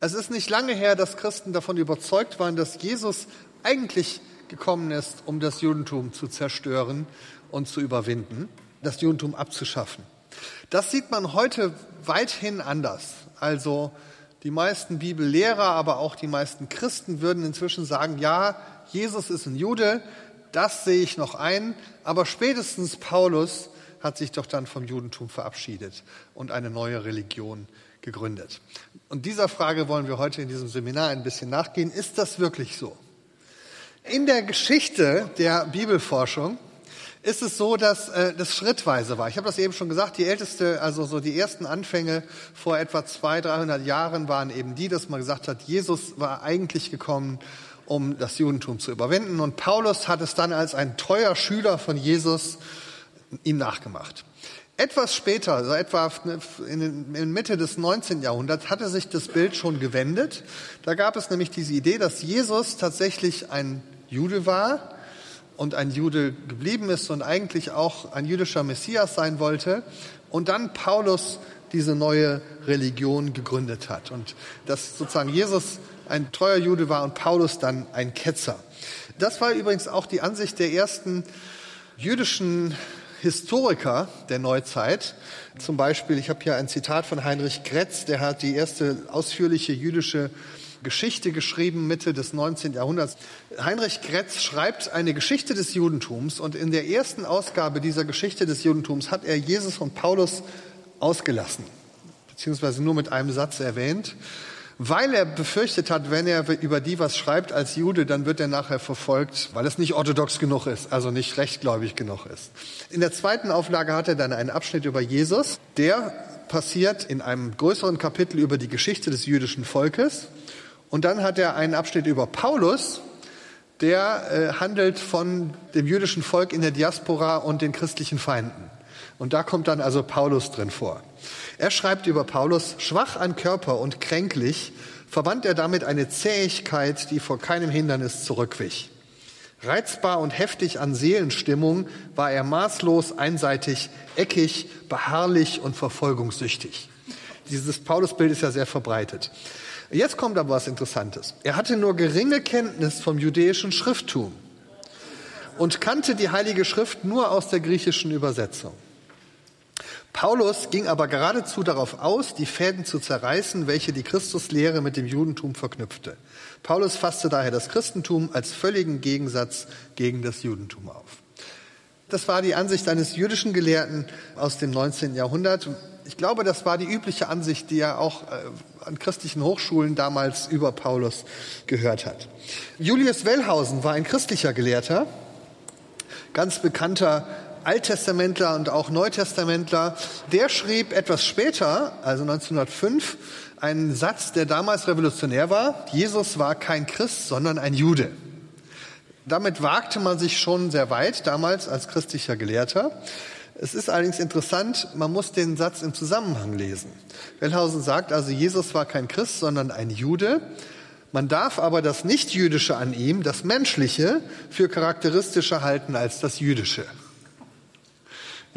Es ist nicht lange her, dass Christen davon überzeugt waren, dass Jesus eigentlich gekommen ist, um das Judentum zu zerstören und zu überwinden, das Judentum abzuschaffen. Das sieht man heute weithin anders. Also die meisten Bibellehrer, aber auch die meisten Christen würden inzwischen sagen, ja, Jesus ist ein Jude, das sehe ich noch ein, aber spätestens Paulus hat sich doch dann vom Judentum verabschiedet und eine neue Religion gegründet. Und dieser Frage wollen wir heute in diesem Seminar ein bisschen nachgehen. Ist das wirklich so? In der Geschichte der Bibelforschung ist es so, dass äh, das schrittweise war. Ich habe das eben schon gesagt, die älteste, also so die ersten Anfänge vor etwa 200, 300 Jahren waren eben die, dass man gesagt hat, Jesus war eigentlich gekommen, um das Judentum zu überwinden. Und Paulus hat es dann als ein treuer Schüler von Jesus ihm nachgemacht. Etwas später, also etwa in, in Mitte des 19. Jahrhunderts, hatte sich das Bild schon gewendet. Da gab es nämlich diese Idee, dass Jesus tatsächlich ein Jude war und ein Jude geblieben ist und eigentlich auch ein jüdischer Messias sein wollte. Und dann Paulus diese neue Religion gegründet hat. Und dass sozusagen Jesus ein treuer Jude war und Paulus dann ein Ketzer. Das war übrigens auch die Ansicht der ersten jüdischen Historiker der Neuzeit. Zum Beispiel, ich habe hier ein Zitat von Heinrich Kretz, der hat die erste ausführliche jüdische Geschichte geschrieben, Mitte des 19. Jahrhunderts. Heinrich Kretz schreibt eine Geschichte des Judentums und in der ersten Ausgabe dieser Geschichte des Judentums hat er Jesus und Paulus ausgelassen, beziehungsweise nur mit einem Satz erwähnt weil er befürchtet hat, wenn er über die was schreibt als Jude, dann wird er nachher verfolgt, weil es nicht orthodox genug ist, also nicht rechtgläubig genug ist. In der zweiten Auflage hat er dann einen Abschnitt über Jesus, der passiert in einem größeren Kapitel über die Geschichte des jüdischen Volkes. Und dann hat er einen Abschnitt über Paulus, der äh, handelt von dem jüdischen Volk in der Diaspora und den christlichen Feinden. Und da kommt dann also Paulus drin vor. Er schreibt über Paulus, schwach an Körper und kränklich, verband er damit eine Zähigkeit, die vor keinem Hindernis zurückwich. Reizbar und heftig an Seelenstimmung war er maßlos, einseitig, eckig, beharrlich und verfolgungssüchtig. Dieses Paulusbild ist ja sehr verbreitet. Jetzt kommt aber was Interessantes. Er hatte nur geringe Kenntnis vom jüdischen Schrifttum und kannte die Heilige Schrift nur aus der griechischen Übersetzung. Paulus ging aber geradezu darauf aus, die Fäden zu zerreißen, welche die Christuslehre mit dem Judentum verknüpfte. Paulus fasste daher das Christentum als völligen Gegensatz gegen das Judentum auf. Das war die Ansicht eines jüdischen Gelehrten aus dem 19. Jahrhundert. Ich glaube, das war die übliche Ansicht, die er auch äh, an christlichen Hochschulen damals über Paulus gehört hat. Julius Wellhausen war ein christlicher Gelehrter, ganz bekannter Alttestamentler und auch Neutestamentler, der schrieb etwas später, also 1905, einen Satz, der damals revolutionär war. Jesus war kein Christ, sondern ein Jude. Damit wagte man sich schon sehr weit, damals als christlicher Gelehrter. Es ist allerdings interessant, man muss den Satz im Zusammenhang lesen. Wellhausen sagt also, Jesus war kein Christ, sondern ein Jude. Man darf aber das Nichtjüdische an ihm, das Menschliche, für charakteristischer halten als das Jüdische.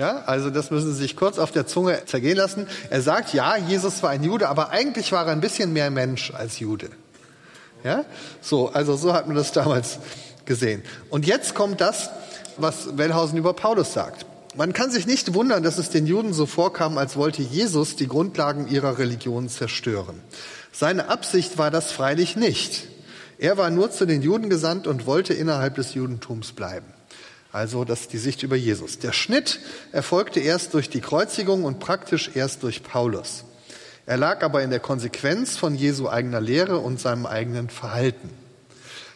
Ja, also das müssen Sie sich kurz auf der Zunge zergehen lassen. Er sagt, ja, Jesus war ein Jude, aber eigentlich war er ein bisschen mehr Mensch als Jude. Ja, so, also so hat man das damals gesehen. Und jetzt kommt das, was Wellhausen über Paulus sagt. Man kann sich nicht wundern, dass es den Juden so vorkam, als wollte Jesus die Grundlagen ihrer Religion zerstören. Seine Absicht war das freilich nicht. Er war nur zu den Juden gesandt und wollte innerhalb des Judentums bleiben. Also das ist die Sicht über Jesus. Der Schnitt erfolgte erst durch die Kreuzigung und praktisch erst durch Paulus. Er lag aber in der Konsequenz von Jesu eigener Lehre und seinem eigenen Verhalten.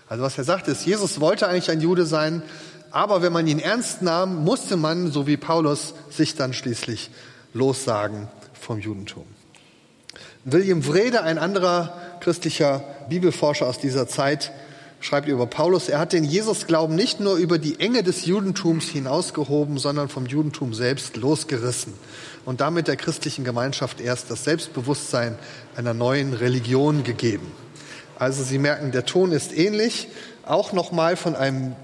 Also was er sagt ist, Jesus wollte eigentlich ein Jude sein, aber wenn man ihn ernst nahm, musste man, so wie Paulus, sich dann schließlich lossagen vom Judentum. William Wrede, ein anderer christlicher Bibelforscher aus dieser Zeit, schreibt über Paulus, er hat den Jesusglauben nicht nur über die Enge des Judentums hinausgehoben, sondern vom Judentum selbst losgerissen und damit der christlichen Gemeinschaft erst das Selbstbewusstsein einer neuen Religion gegeben. Also Sie merken, der Ton ist ähnlich, auch nochmal von einem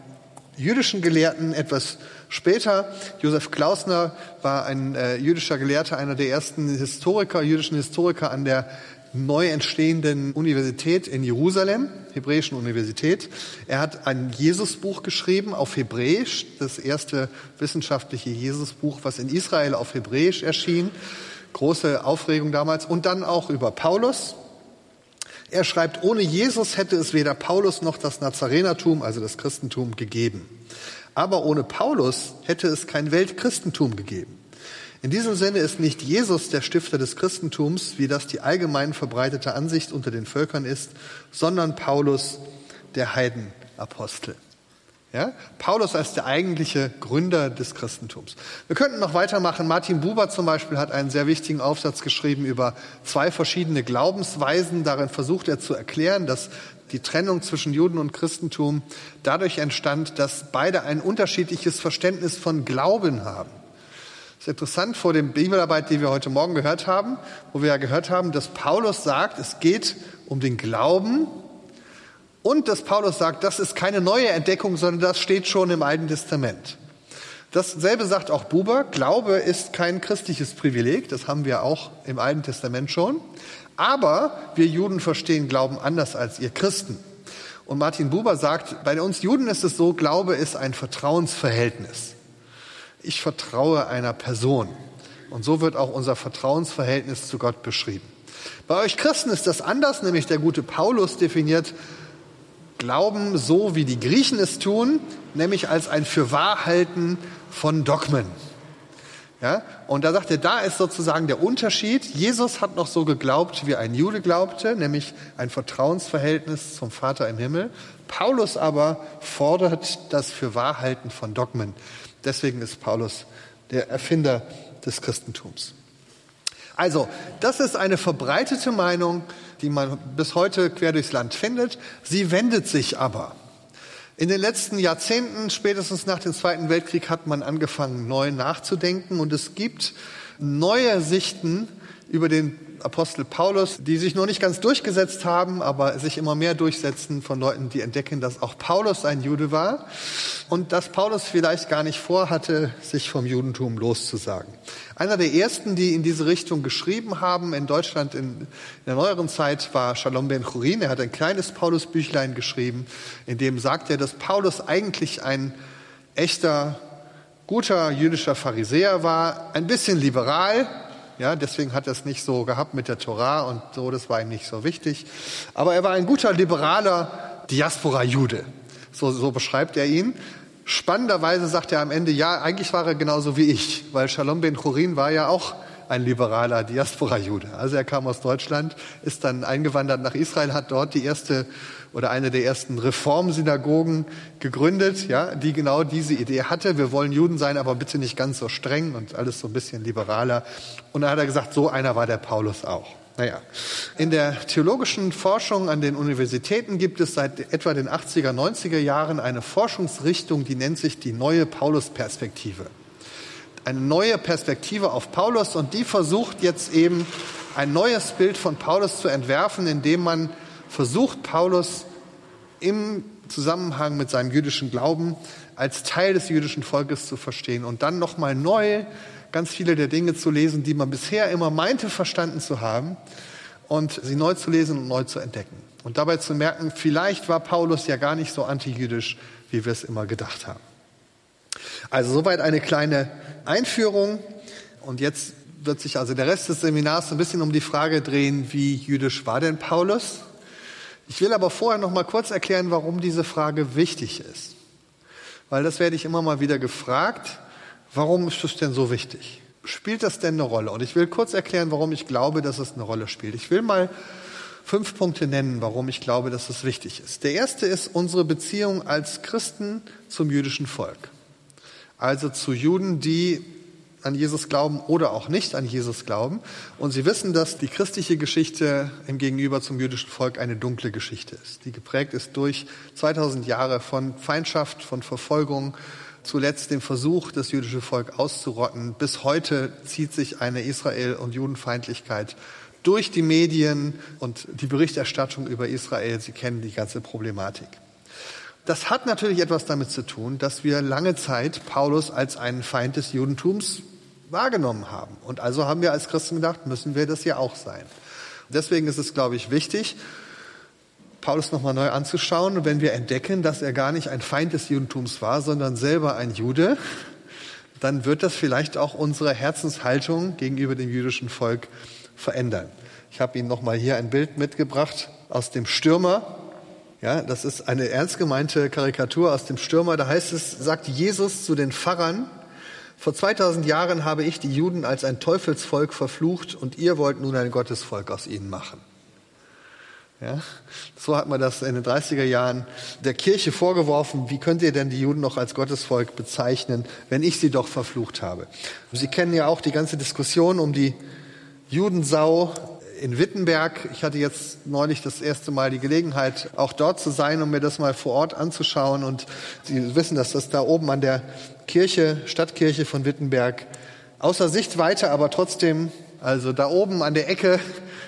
jüdischen Gelehrten etwas später. Josef Klausner war ein äh, jüdischer Gelehrter, einer der ersten Historiker, jüdischen Historiker an der neu entstehenden Universität in Jerusalem, Hebräischen Universität. Er hat ein Jesusbuch geschrieben auf Hebräisch, das erste wissenschaftliche Jesusbuch, was in Israel auf Hebräisch erschien. Große Aufregung damals. Und dann auch über Paulus. Er schreibt, ohne Jesus hätte es weder Paulus noch das Nazarenertum, also das Christentum, gegeben. Aber ohne Paulus hätte es kein Weltchristentum gegeben. In diesem Sinne ist nicht Jesus der Stifter des Christentums, wie das die allgemein verbreitete Ansicht unter den Völkern ist, sondern Paulus, der Heidenapostel. Ja? Paulus als der eigentliche Gründer des Christentums. Wir könnten noch weitermachen. Martin Buber zum Beispiel hat einen sehr wichtigen Aufsatz geschrieben über zwei verschiedene Glaubensweisen. Darin versucht er zu erklären, dass die Trennung zwischen Juden und Christentum dadurch entstand, dass beide ein unterschiedliches Verständnis von Glauben haben. Das ist interessant vor dem Bibelarbeit, die wir heute Morgen gehört haben, wo wir ja gehört haben, dass Paulus sagt, es geht um den Glauben und dass Paulus sagt, das ist keine neue Entdeckung, sondern das steht schon im Alten Testament. Dasselbe sagt auch Buber, Glaube ist kein christliches Privileg, das haben wir auch im Alten Testament schon, aber wir Juden verstehen Glauben anders als ihr Christen. Und Martin Buber sagt, bei uns Juden ist es so, Glaube ist ein Vertrauensverhältnis ich vertraue einer Person. Und so wird auch unser Vertrauensverhältnis zu Gott beschrieben. Bei euch Christen ist das anders, nämlich der gute Paulus definiert Glauben so, wie die Griechen es tun, nämlich als ein Fürwahrhalten von Dogmen. Ja? Und da sagt er, da ist sozusagen der Unterschied. Jesus hat noch so geglaubt, wie ein Jude glaubte, nämlich ein Vertrauensverhältnis zum Vater im Himmel. Paulus aber fordert das Fürwahrhalten von Dogmen. Deswegen ist Paulus der Erfinder des Christentums. Also, das ist eine verbreitete Meinung, die man bis heute quer durchs Land findet. Sie wendet sich aber. In den letzten Jahrzehnten, spätestens nach dem Zweiten Weltkrieg, hat man angefangen, neu nachzudenken und es gibt neue Sichten über den Apostel Paulus, die sich noch nicht ganz durchgesetzt haben, aber sich immer mehr durchsetzen von Leuten, die entdecken, dass auch Paulus ein Jude war und dass Paulus vielleicht gar nicht vorhatte, sich vom Judentum loszusagen. Einer der ersten, die in diese Richtung geschrieben haben in Deutschland in, der neueren Zeit, war Shalom Ben Churin. Er hat ein kleines Paulusbüchlein geschrieben, in dem sagt er, dass Paulus eigentlich ein echter, guter jüdischer Pharisäer war, ein bisschen liberal, ja, deswegen hat er es nicht so gehabt mit der Torah und so, das war ihm nicht so wichtig. Aber er war ein guter liberaler Diaspora-Jude. So, so beschreibt er ihn. Spannenderweise sagt er am Ende, ja, eigentlich war er genauso wie ich, weil Shalom ben Chorin war ja auch ein liberaler Diaspora-Jude. Also er kam aus Deutschland, ist dann eingewandert nach Israel, hat dort die erste oder eine der ersten Reformsynagogen gegründet, ja, die genau diese Idee hatte. Wir wollen Juden sein, aber bitte nicht ganz so streng und alles so ein bisschen liberaler. Und dann hat er gesagt, so einer war der Paulus auch. Naja, in der theologischen Forschung an den Universitäten gibt es seit etwa den 80er, 90er Jahren eine Forschungsrichtung, die nennt sich die neue Paulus-Perspektive. Eine neue Perspektive auf Paulus und die versucht jetzt eben ein neues Bild von Paulus zu entwerfen, indem man versucht Paulus im Zusammenhang mit seinem jüdischen Glauben als Teil des jüdischen Volkes zu verstehen und dann nochmal neu ganz viele der Dinge zu lesen, die man bisher immer meinte verstanden zu haben und sie neu zu lesen und neu zu entdecken. Und dabei zu merken, vielleicht war Paulus ja gar nicht so antijüdisch, wie wir es immer gedacht haben. Also soweit eine kleine Einführung. Und jetzt wird sich also der Rest des Seminars ein bisschen um die Frage drehen, wie jüdisch war denn Paulus? Ich will aber vorher noch mal kurz erklären, warum diese Frage wichtig ist. Weil das werde ich immer mal wieder gefragt. Warum ist das denn so wichtig? Spielt das denn eine Rolle? Und ich will kurz erklären, warum ich glaube, dass es eine Rolle spielt. Ich will mal fünf Punkte nennen, warum ich glaube, dass es wichtig ist. Der erste ist unsere Beziehung als Christen zum jüdischen Volk. Also zu Juden, die an Jesus glauben oder auch nicht an Jesus glauben. Und sie wissen, dass die christliche Geschichte im Gegenüber zum jüdischen Volk eine dunkle Geschichte ist, die geprägt ist durch 2000 Jahre von Feindschaft, von Verfolgung, zuletzt dem Versuch, das jüdische Volk auszurotten. Bis heute zieht sich eine Israel- und Judenfeindlichkeit durch die Medien und die Berichterstattung über Israel. Sie kennen die ganze Problematik. Das hat natürlich etwas damit zu tun, dass wir lange Zeit Paulus als einen Feind des Judentums wahrgenommen haben. Und also haben wir als Christen gedacht, müssen wir das ja auch sein. Deswegen ist es, glaube ich, wichtig, Paulus nochmal neu anzuschauen. wenn wir entdecken, dass er gar nicht ein Feind des Judentums war, sondern selber ein Jude, dann wird das vielleicht auch unsere Herzenshaltung gegenüber dem jüdischen Volk verändern. Ich habe Ihnen nochmal hier ein Bild mitgebracht aus dem Stürmer. Ja, das ist eine ernst gemeinte Karikatur aus dem Stürmer. Da heißt es, sagt Jesus zu den Pfarrern, vor 2000 Jahren habe ich die Juden als ein Teufelsvolk verflucht und ihr wollt nun ein Gottesvolk aus ihnen machen. Ja, so hat man das in den 30er Jahren der Kirche vorgeworfen. Wie könnt ihr denn die Juden noch als Gottesvolk bezeichnen, wenn ich sie doch verflucht habe? Sie kennen ja auch die ganze Diskussion um die Judensau in Wittenberg. Ich hatte jetzt neulich das erste Mal die Gelegenheit, auch dort zu sein, um mir das mal vor Ort anzuschauen. Und Sie wissen, dass das da oben an der Kirche, Stadtkirche von Wittenberg, außer Sichtweite, aber trotzdem, also da oben an der Ecke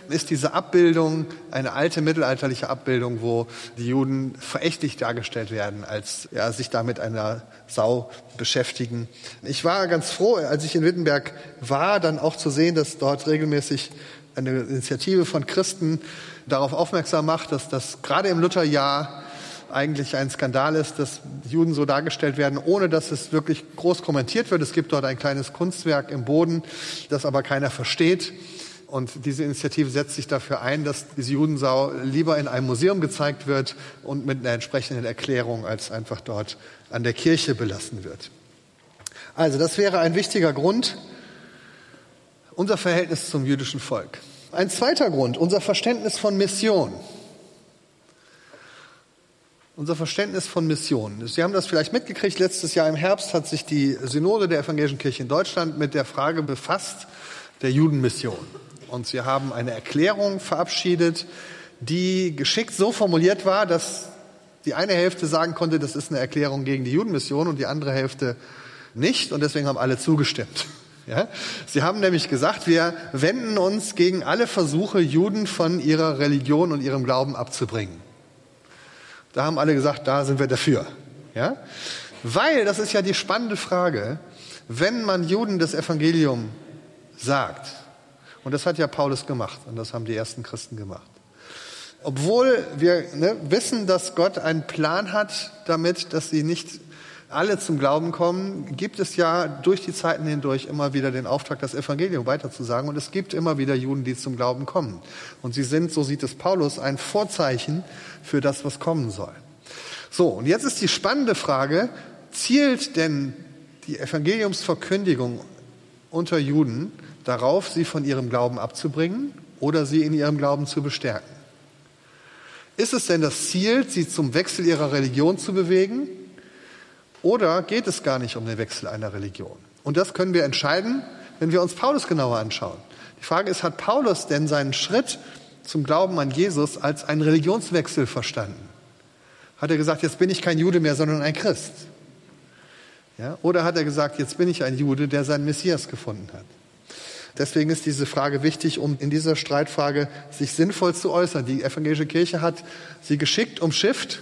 ist diese Abbildung eine alte mittelalterliche Abbildung, wo die Juden verächtlich dargestellt werden, als ja, sich da mit einer Sau beschäftigen. Ich war ganz froh, als ich in Wittenberg war, dann auch zu sehen, dass dort regelmäßig eine Initiative von Christen darauf aufmerksam macht, dass das gerade im Lutherjahr eigentlich ein Skandal ist, dass Juden so dargestellt werden, ohne dass es wirklich groß kommentiert wird. Es gibt dort ein kleines Kunstwerk im Boden, das aber keiner versteht. Und diese Initiative setzt sich dafür ein, dass diese Judensau lieber in einem Museum gezeigt wird und mit einer entsprechenden Erklärung als einfach dort an der Kirche belassen wird. Also das wäre ein wichtiger Grund, unser Verhältnis zum jüdischen Volk. Ein zweiter Grund, unser Verständnis von Mission. Unser Verständnis von Mission. Sie haben das vielleicht mitgekriegt, letztes Jahr im Herbst hat sich die Synode der Evangelischen Kirche in Deutschland mit der Frage befasst der Judenmission. Und sie haben eine Erklärung verabschiedet, die geschickt so formuliert war, dass die eine Hälfte sagen konnte, das ist eine Erklärung gegen die Judenmission und die andere Hälfte nicht. Und deswegen haben alle zugestimmt. Ja? Sie haben nämlich gesagt, wir wenden uns gegen alle Versuche, Juden von ihrer Religion und ihrem Glauben abzubringen. Da haben alle gesagt, da sind wir dafür. Ja? Weil, das ist ja die spannende Frage, wenn man Juden das Evangelium sagt, und das hat ja Paulus gemacht und das haben die ersten Christen gemacht. Obwohl wir ne, wissen, dass Gott einen Plan hat damit, dass sie nicht alle zum Glauben kommen, gibt es ja durch die Zeiten hindurch immer wieder den Auftrag, das Evangelium weiterzusagen. Und es gibt immer wieder Juden, die zum Glauben kommen. Und sie sind, so sieht es Paulus, ein Vorzeichen für das, was kommen soll. So, und jetzt ist die spannende Frage, zielt denn die Evangeliumsverkündigung unter Juden darauf, sie von ihrem Glauben abzubringen oder sie in ihrem Glauben zu bestärken. Ist es denn das Ziel, sie zum Wechsel ihrer Religion zu bewegen? Oder geht es gar nicht um den Wechsel einer Religion? Und das können wir entscheiden, wenn wir uns Paulus genauer anschauen. Die Frage ist, hat Paulus denn seinen Schritt zum Glauben an Jesus als einen Religionswechsel verstanden? Hat er gesagt, jetzt bin ich kein Jude mehr, sondern ein Christ? Ja? Oder hat er gesagt, jetzt bin ich ein Jude, der seinen Messias gefunden hat? Deswegen ist diese Frage wichtig, um in dieser Streitfrage sich sinnvoll zu äußern. Die evangelische Kirche hat sie geschickt umschifft,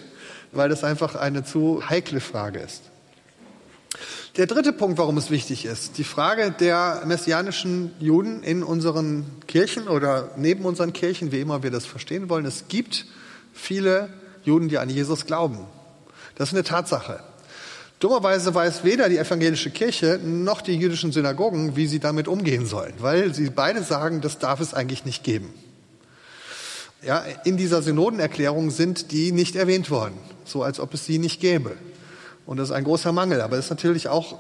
weil das einfach eine zu heikle Frage ist. Der dritte Punkt, warum es wichtig ist, die Frage der messianischen Juden in unseren Kirchen oder neben unseren Kirchen, wie immer wir das verstehen wollen. Es gibt viele Juden, die an Jesus glauben. Das ist eine Tatsache. Dummerweise weiß weder die evangelische Kirche noch die jüdischen Synagogen, wie sie damit umgehen sollen, weil sie beide sagen, das darf es eigentlich nicht geben. Ja, in dieser Synodenerklärung sind die nicht erwähnt worden, so als ob es sie nicht gäbe. Und das ist ein großer Mangel, aber es ist natürlich auch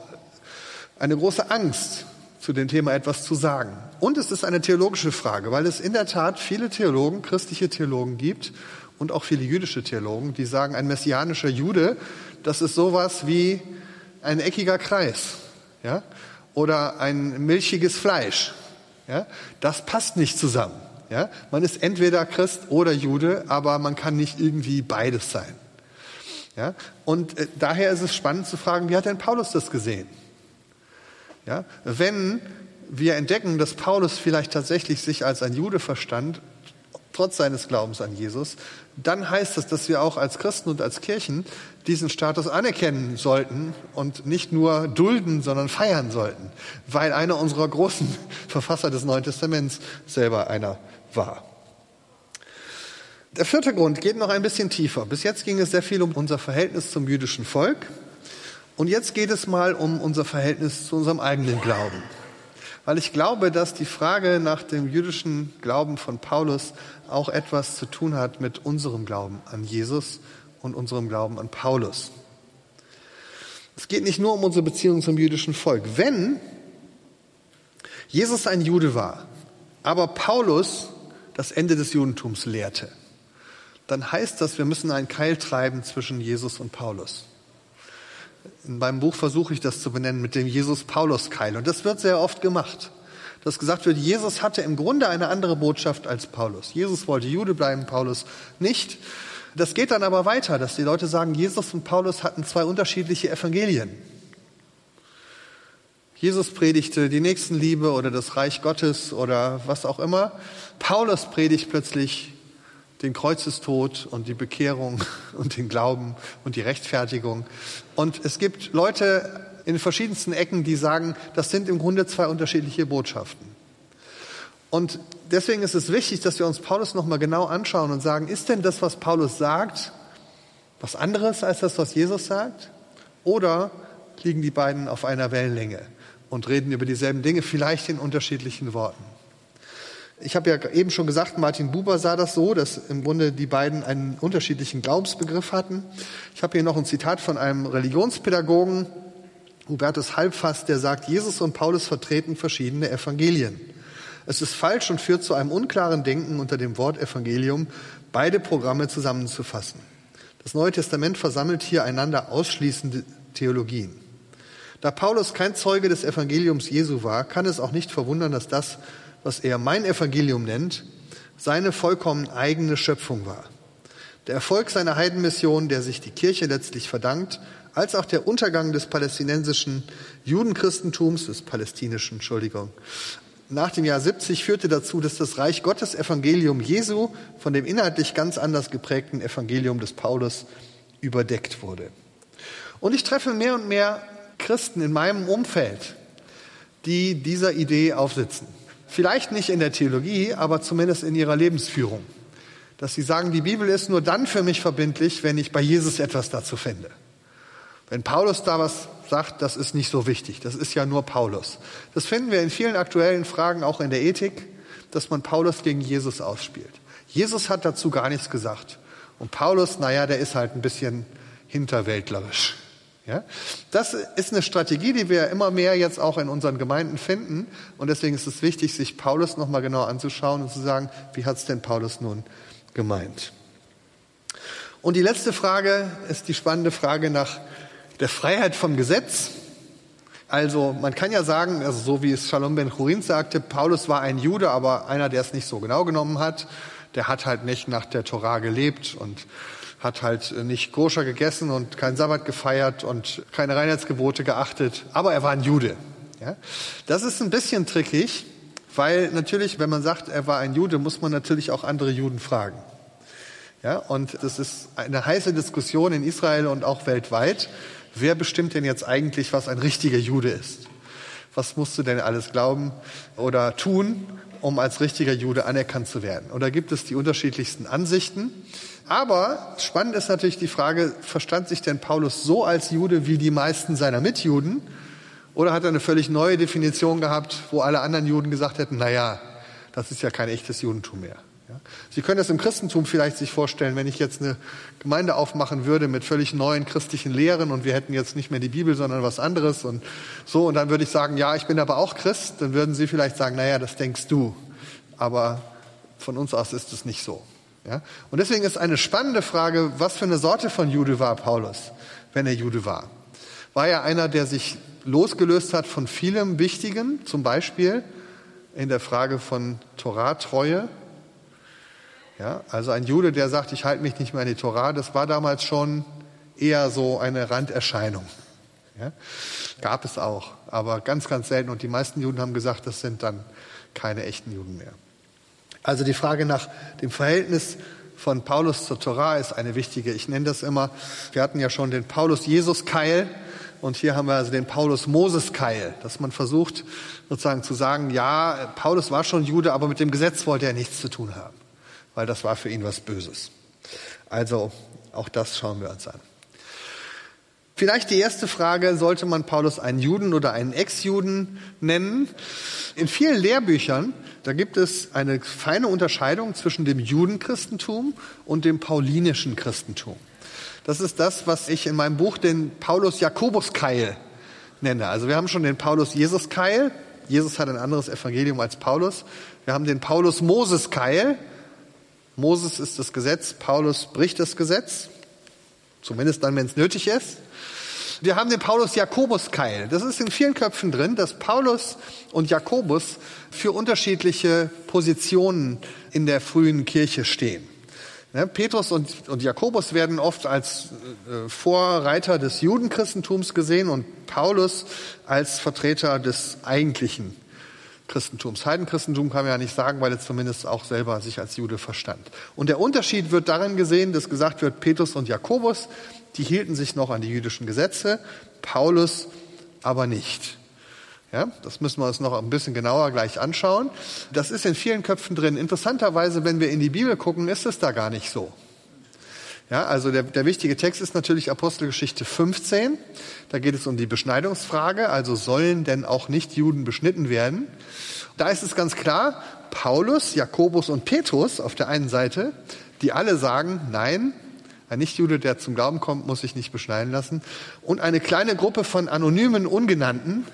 eine große Angst, zu dem Thema etwas zu sagen. Und es ist eine theologische Frage, weil es in der Tat viele Theologen, christliche Theologen gibt und auch viele jüdische Theologen, die sagen, ein messianischer Jude das ist sowas wie ein eckiger Kreis, ja, oder ein milchiges Fleisch. Ja, das passt nicht zusammen. Ja, man ist entweder Christ oder Jude, aber man kann nicht irgendwie beides sein. Ja, und äh, daher ist es spannend zu fragen, wie hat denn Paulus das gesehen? Ja, wenn wir entdecken, dass Paulus vielleicht tatsächlich sich als ein Jude verstand, trotz seines Glaubens an Jesus, dann heißt das, dass wir auch als Christen und als Kirchen diesen Status anerkennen sollten und nicht nur dulden, sondern feiern sollten, weil einer unserer großen Verfasser des Neuen Testaments selber einer war. Der vierte Grund geht noch ein bisschen tiefer. Bis jetzt ging es sehr viel um unser Verhältnis zum jüdischen Volk. Und jetzt geht es mal um unser Verhältnis zu unserem eigenen Glauben. Weil ich glaube, dass die Frage nach dem jüdischen Glauben von Paulus auch etwas zu tun hat mit unserem Glauben an Jesus und unserem Glauben an Paulus. Es geht nicht nur um unsere Beziehung zum jüdischen Volk. Wenn Jesus ein Jude war, aber Paulus das Ende des Judentums lehrte, dann heißt das, wir müssen einen Keil treiben zwischen Jesus und Paulus. In meinem Buch versuche ich das zu benennen mit dem Jesus-Paulus-Keil. Und das wird sehr oft gemacht. Dass gesagt wird, Jesus hatte im Grunde eine andere Botschaft als Paulus. Jesus wollte Jude bleiben, Paulus nicht. Das geht dann aber weiter, dass die Leute sagen, Jesus und Paulus hatten zwei unterschiedliche Evangelien. Jesus predigte die Nächstenliebe oder das Reich Gottes oder was auch immer. Paulus predigt plötzlich den Kreuzestod und die Bekehrung und den Glauben und die Rechtfertigung. Und es gibt Leute in verschiedensten Ecken, die sagen, das sind im Grunde zwei unterschiedliche Botschaften. Und deswegen ist es wichtig, dass wir uns Paulus nochmal genau anschauen und sagen, ist denn das, was Paulus sagt, was anderes als das, was Jesus sagt? Oder liegen die beiden auf einer Wellenlänge und reden über dieselben Dinge, vielleicht in unterschiedlichen Worten? Ich habe ja eben schon gesagt, Martin Buber sah das so, dass im Grunde die beiden einen unterschiedlichen Glaubensbegriff hatten. Ich habe hier noch ein Zitat von einem Religionspädagogen, Hubertus Halbfast, der sagt, Jesus und Paulus vertreten verschiedene Evangelien. Es ist falsch und führt zu einem unklaren Denken unter dem Wort Evangelium, beide Programme zusammenzufassen. Das Neue Testament versammelt hier einander ausschließende Theologien. Da Paulus kein Zeuge des Evangeliums Jesu war, kann es auch nicht verwundern, dass das, was er mein Evangelium nennt, seine vollkommen eigene Schöpfung war. Der Erfolg seiner Heidenmission, der sich die Kirche letztlich verdankt, als auch der Untergang des palästinensischen Judenchristentums, des palästinischen, Entschuldigung, nach dem Jahr 70 führte dazu, dass das Reich Gottes Evangelium Jesu von dem inhaltlich ganz anders geprägten Evangelium des Paulus überdeckt wurde. Und ich treffe mehr und mehr Christen in meinem Umfeld, die dieser Idee aufsitzen. Vielleicht nicht in der Theologie, aber zumindest in ihrer Lebensführung. Dass sie sagen, die Bibel ist nur dann für mich verbindlich, wenn ich bei Jesus etwas dazu finde. Wenn Paulus da was sagt, das ist nicht so wichtig, das ist ja nur Paulus. Das finden wir in vielen aktuellen Fragen, auch in der Ethik, dass man Paulus gegen Jesus ausspielt. Jesus hat dazu gar nichts gesagt. Und Paulus, naja, der ist halt ein bisschen hinterwäldlerisch. Ja? Das ist eine Strategie, die wir immer mehr jetzt auch in unseren Gemeinden finden. Und deswegen ist es wichtig, sich Paulus nochmal genau anzuschauen und zu sagen, wie hat es denn Paulus nun gemeint? Und die letzte Frage ist die spannende Frage nach der Freiheit vom Gesetz. Also man kann ja sagen, also so wie es Shalom ben Churin sagte, Paulus war ein Jude, aber einer, der es nicht so genau genommen hat. Der hat halt nicht nach der Torah gelebt und hat halt nicht koscher gegessen und keinen Sabbat gefeiert und keine Reinheitsgebote geachtet, aber er war ein Jude. Ja? Das ist ein bisschen trickig, weil natürlich, wenn man sagt, er war ein Jude, muss man natürlich auch andere Juden fragen. Ja, und das ist eine heiße Diskussion in Israel und auch weltweit. Wer bestimmt denn jetzt eigentlich, was ein richtiger Jude ist? Was musst du denn alles glauben oder tun, um als richtiger Jude anerkannt zu werden? Und da gibt es die unterschiedlichsten Ansichten. Aber spannend ist natürlich die Frage, verstand sich denn Paulus so als Jude wie die meisten seiner Mitjuden? Oder hat er eine völlig neue Definition gehabt, wo alle anderen Juden gesagt hätten, na ja, das ist ja kein echtes Judentum mehr? Sie können das im Christentum vielleicht sich vorstellen, wenn ich jetzt eine Gemeinde aufmachen würde mit völlig neuen christlichen Lehren und wir hätten jetzt nicht mehr die Bibel, sondern was anderes und so und dann würde ich sagen, ja, ich bin aber auch Christ, dann würden Sie vielleicht sagen, naja, das denkst du, aber von uns aus ist es nicht so. Ja? Und deswegen ist eine spannende Frage, was für eine Sorte von Jude war Paulus, wenn er Jude war? War er einer, der sich losgelöst hat von vielem Wichtigen, zum Beispiel in der Frage von Torah-Treue? Ja, also ein Jude, der sagt, ich halte mich nicht mehr an die Torah, das war damals schon eher so eine Randerscheinung. Ja, gab es auch, aber ganz, ganz selten. Und die meisten Juden haben gesagt, das sind dann keine echten Juden mehr. Also die Frage nach dem Verhältnis von Paulus zur Torah ist eine wichtige. Ich nenne das immer, wir hatten ja schon den Paulus-Jesus-Keil und hier haben wir also den Paulus-Moses-Keil, dass man versucht sozusagen zu sagen, ja, Paulus war schon Jude, aber mit dem Gesetz wollte er nichts zu tun haben. weil das war für ihn was Böses. Also auch das schauen wir uns an. Vielleicht die erste Frage, sollte man Paulus einen Juden oder einen Ex-Juden nennen? In vielen Lehrbüchern, da gibt es eine feine Unterscheidung zwischen dem Judenchristentum und dem paulinischen Christentum. Das ist das, was ich in meinem Buch den Paulus-Jakobus-Keil nenne. Also wir haben schon den Paulus-Jesus-Keil. Jesus hat ein anderes Evangelium als Paulus. Wir haben den Paulus-Moses-Keil. Moses ist das Gesetz, Paulus bricht das Gesetz. Zumindest dann, wenn es nötig ist. Wir haben den Paulus-Jakobus-Keil. Das ist in vielen Köpfen drin, dass Paulus und Jakobus für unterschiedliche Positionen in der frühen Kirche stehen. Ne, Petrus und, und, Jakobus werden oft als äh, Vorreiter des Judenchristentums gesehen und Paulus als Vertreter des eigentlichen Christentums. Heidenchristentum kann man ja nicht sagen, weil er zumindest auch selber sich als Jude verstand. Und der Unterschied wird darin gesehen, dass gesagt wird, Petrus und Jakobus, die hielten sich noch an die jüdischen Gesetze, Paulus aber nicht. Ja, das müssen wir uns noch ein bisschen genauer gleich anschauen. Das ist in vielen Köpfen drin. Interessanterweise, wenn wir in die Bibel gucken, ist es da gar nicht so. Ja, also der, der wichtige Text ist natürlich Apostelgeschichte 15. Da geht es um die Beschneidungsfrage. Also sollen denn auch Nicht-Juden beschnitten werden? Da ist es ganz klar, Paulus, Jakobus und Petrus auf der einen Seite, die alle sagen, nein, ein Nichtjude, der zum Glauben kommt, muss sich nicht beschneiden lassen. Und eine kleine Gruppe von anonymen Ungenannten,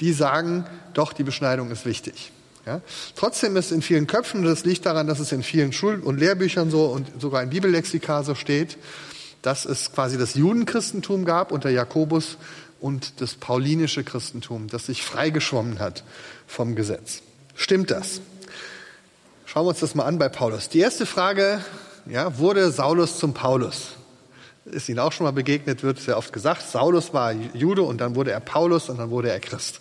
die sagen, doch, die Beschneidung ist wichtig. Ja? Trotzdem ist in vielen Köpfen, das liegt daran, dass es in vielen Schul- und Lehrbüchern so und sogar in Bibellexika so steht, dass es quasi das Judenchristentum gab unter Jakobus und das paulinische Christentum, das sich freigeschwommen hat vom Gesetz. Stimmt das? Schauen wir uns das mal an bei Paulus. Die erste Frage, ja, wurde Saulus zum Paulus? ist Ihnen auch schon mal begegnet, wird sehr oft gesagt. Saulus war Jude und dann wurde er Paulus und dann wurde er Christ.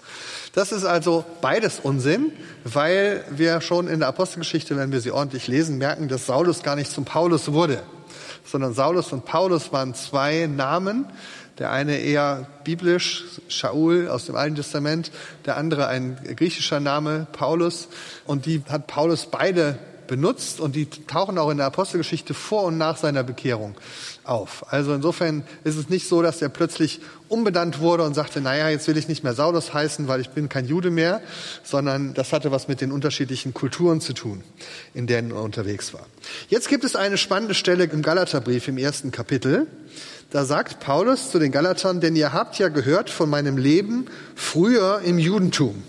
Das ist also beides Unsinn, weil wir schon in der Apostelgeschichte, wenn wir sie ordentlich lesen, merken, dass Saulus gar nicht zum Paulus wurde, sondern Saulus und Paulus waren zwei Namen. Der eine eher biblisch, Shaul aus dem Alten Testament, der andere ein griechischer Name, Paulus. Und die hat Paulus beide benutzt und die tauchen auch in der Apostelgeschichte vor und nach seiner Bekehrung auf. Also insofern ist es nicht so, dass er plötzlich umbenannt wurde und sagte, naja, jetzt will ich nicht mehr Saulus heißen, weil ich bin kein Jude mehr, sondern das hatte was mit den unterschiedlichen Kulturen zu tun, in denen er unterwegs war. Jetzt gibt es eine spannende Stelle im Galaterbrief im ersten Kapitel. Da sagt Paulus zu den Galatern, denn ihr habt ja gehört von meinem Leben früher im Judentum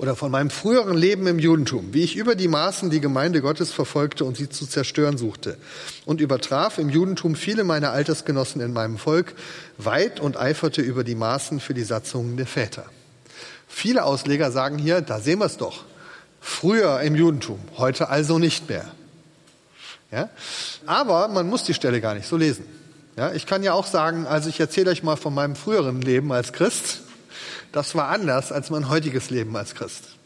oder von meinem früheren Leben im Judentum, wie ich über die Maßen die Gemeinde Gottes verfolgte und sie zu zerstören suchte und übertraf im Judentum viele meiner Altersgenossen in meinem Volk weit und eiferte über die Maßen für die Satzungen der Väter. Viele Ausleger sagen hier, da sehen wir es doch. Früher im Judentum, heute also nicht mehr. Ja? Aber man muss die Stelle gar nicht so lesen. Ja, ich kann ja auch sagen, also ich erzähle euch mal von meinem früheren Leben als Christ das war anders als mein heutiges Leben als Christ.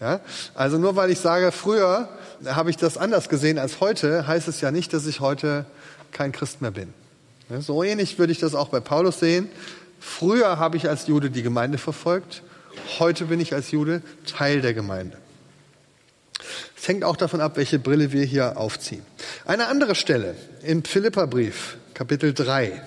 Ja? Also nur weil ich sage, früher habe ich das anders gesehen als heute, heißt es ja nicht, dass ich heute kein Christ mehr bin. So ähnlich würde ich das auch bei Paulus sehen. Früher habe ich als Jude die Gemeinde verfolgt, heute bin ich als Jude Teil der Gemeinde. Es hängt auch davon ab, welche Brille wir hier aufziehen. Eine andere Stelle im Philipperbrief, Kapitel 3.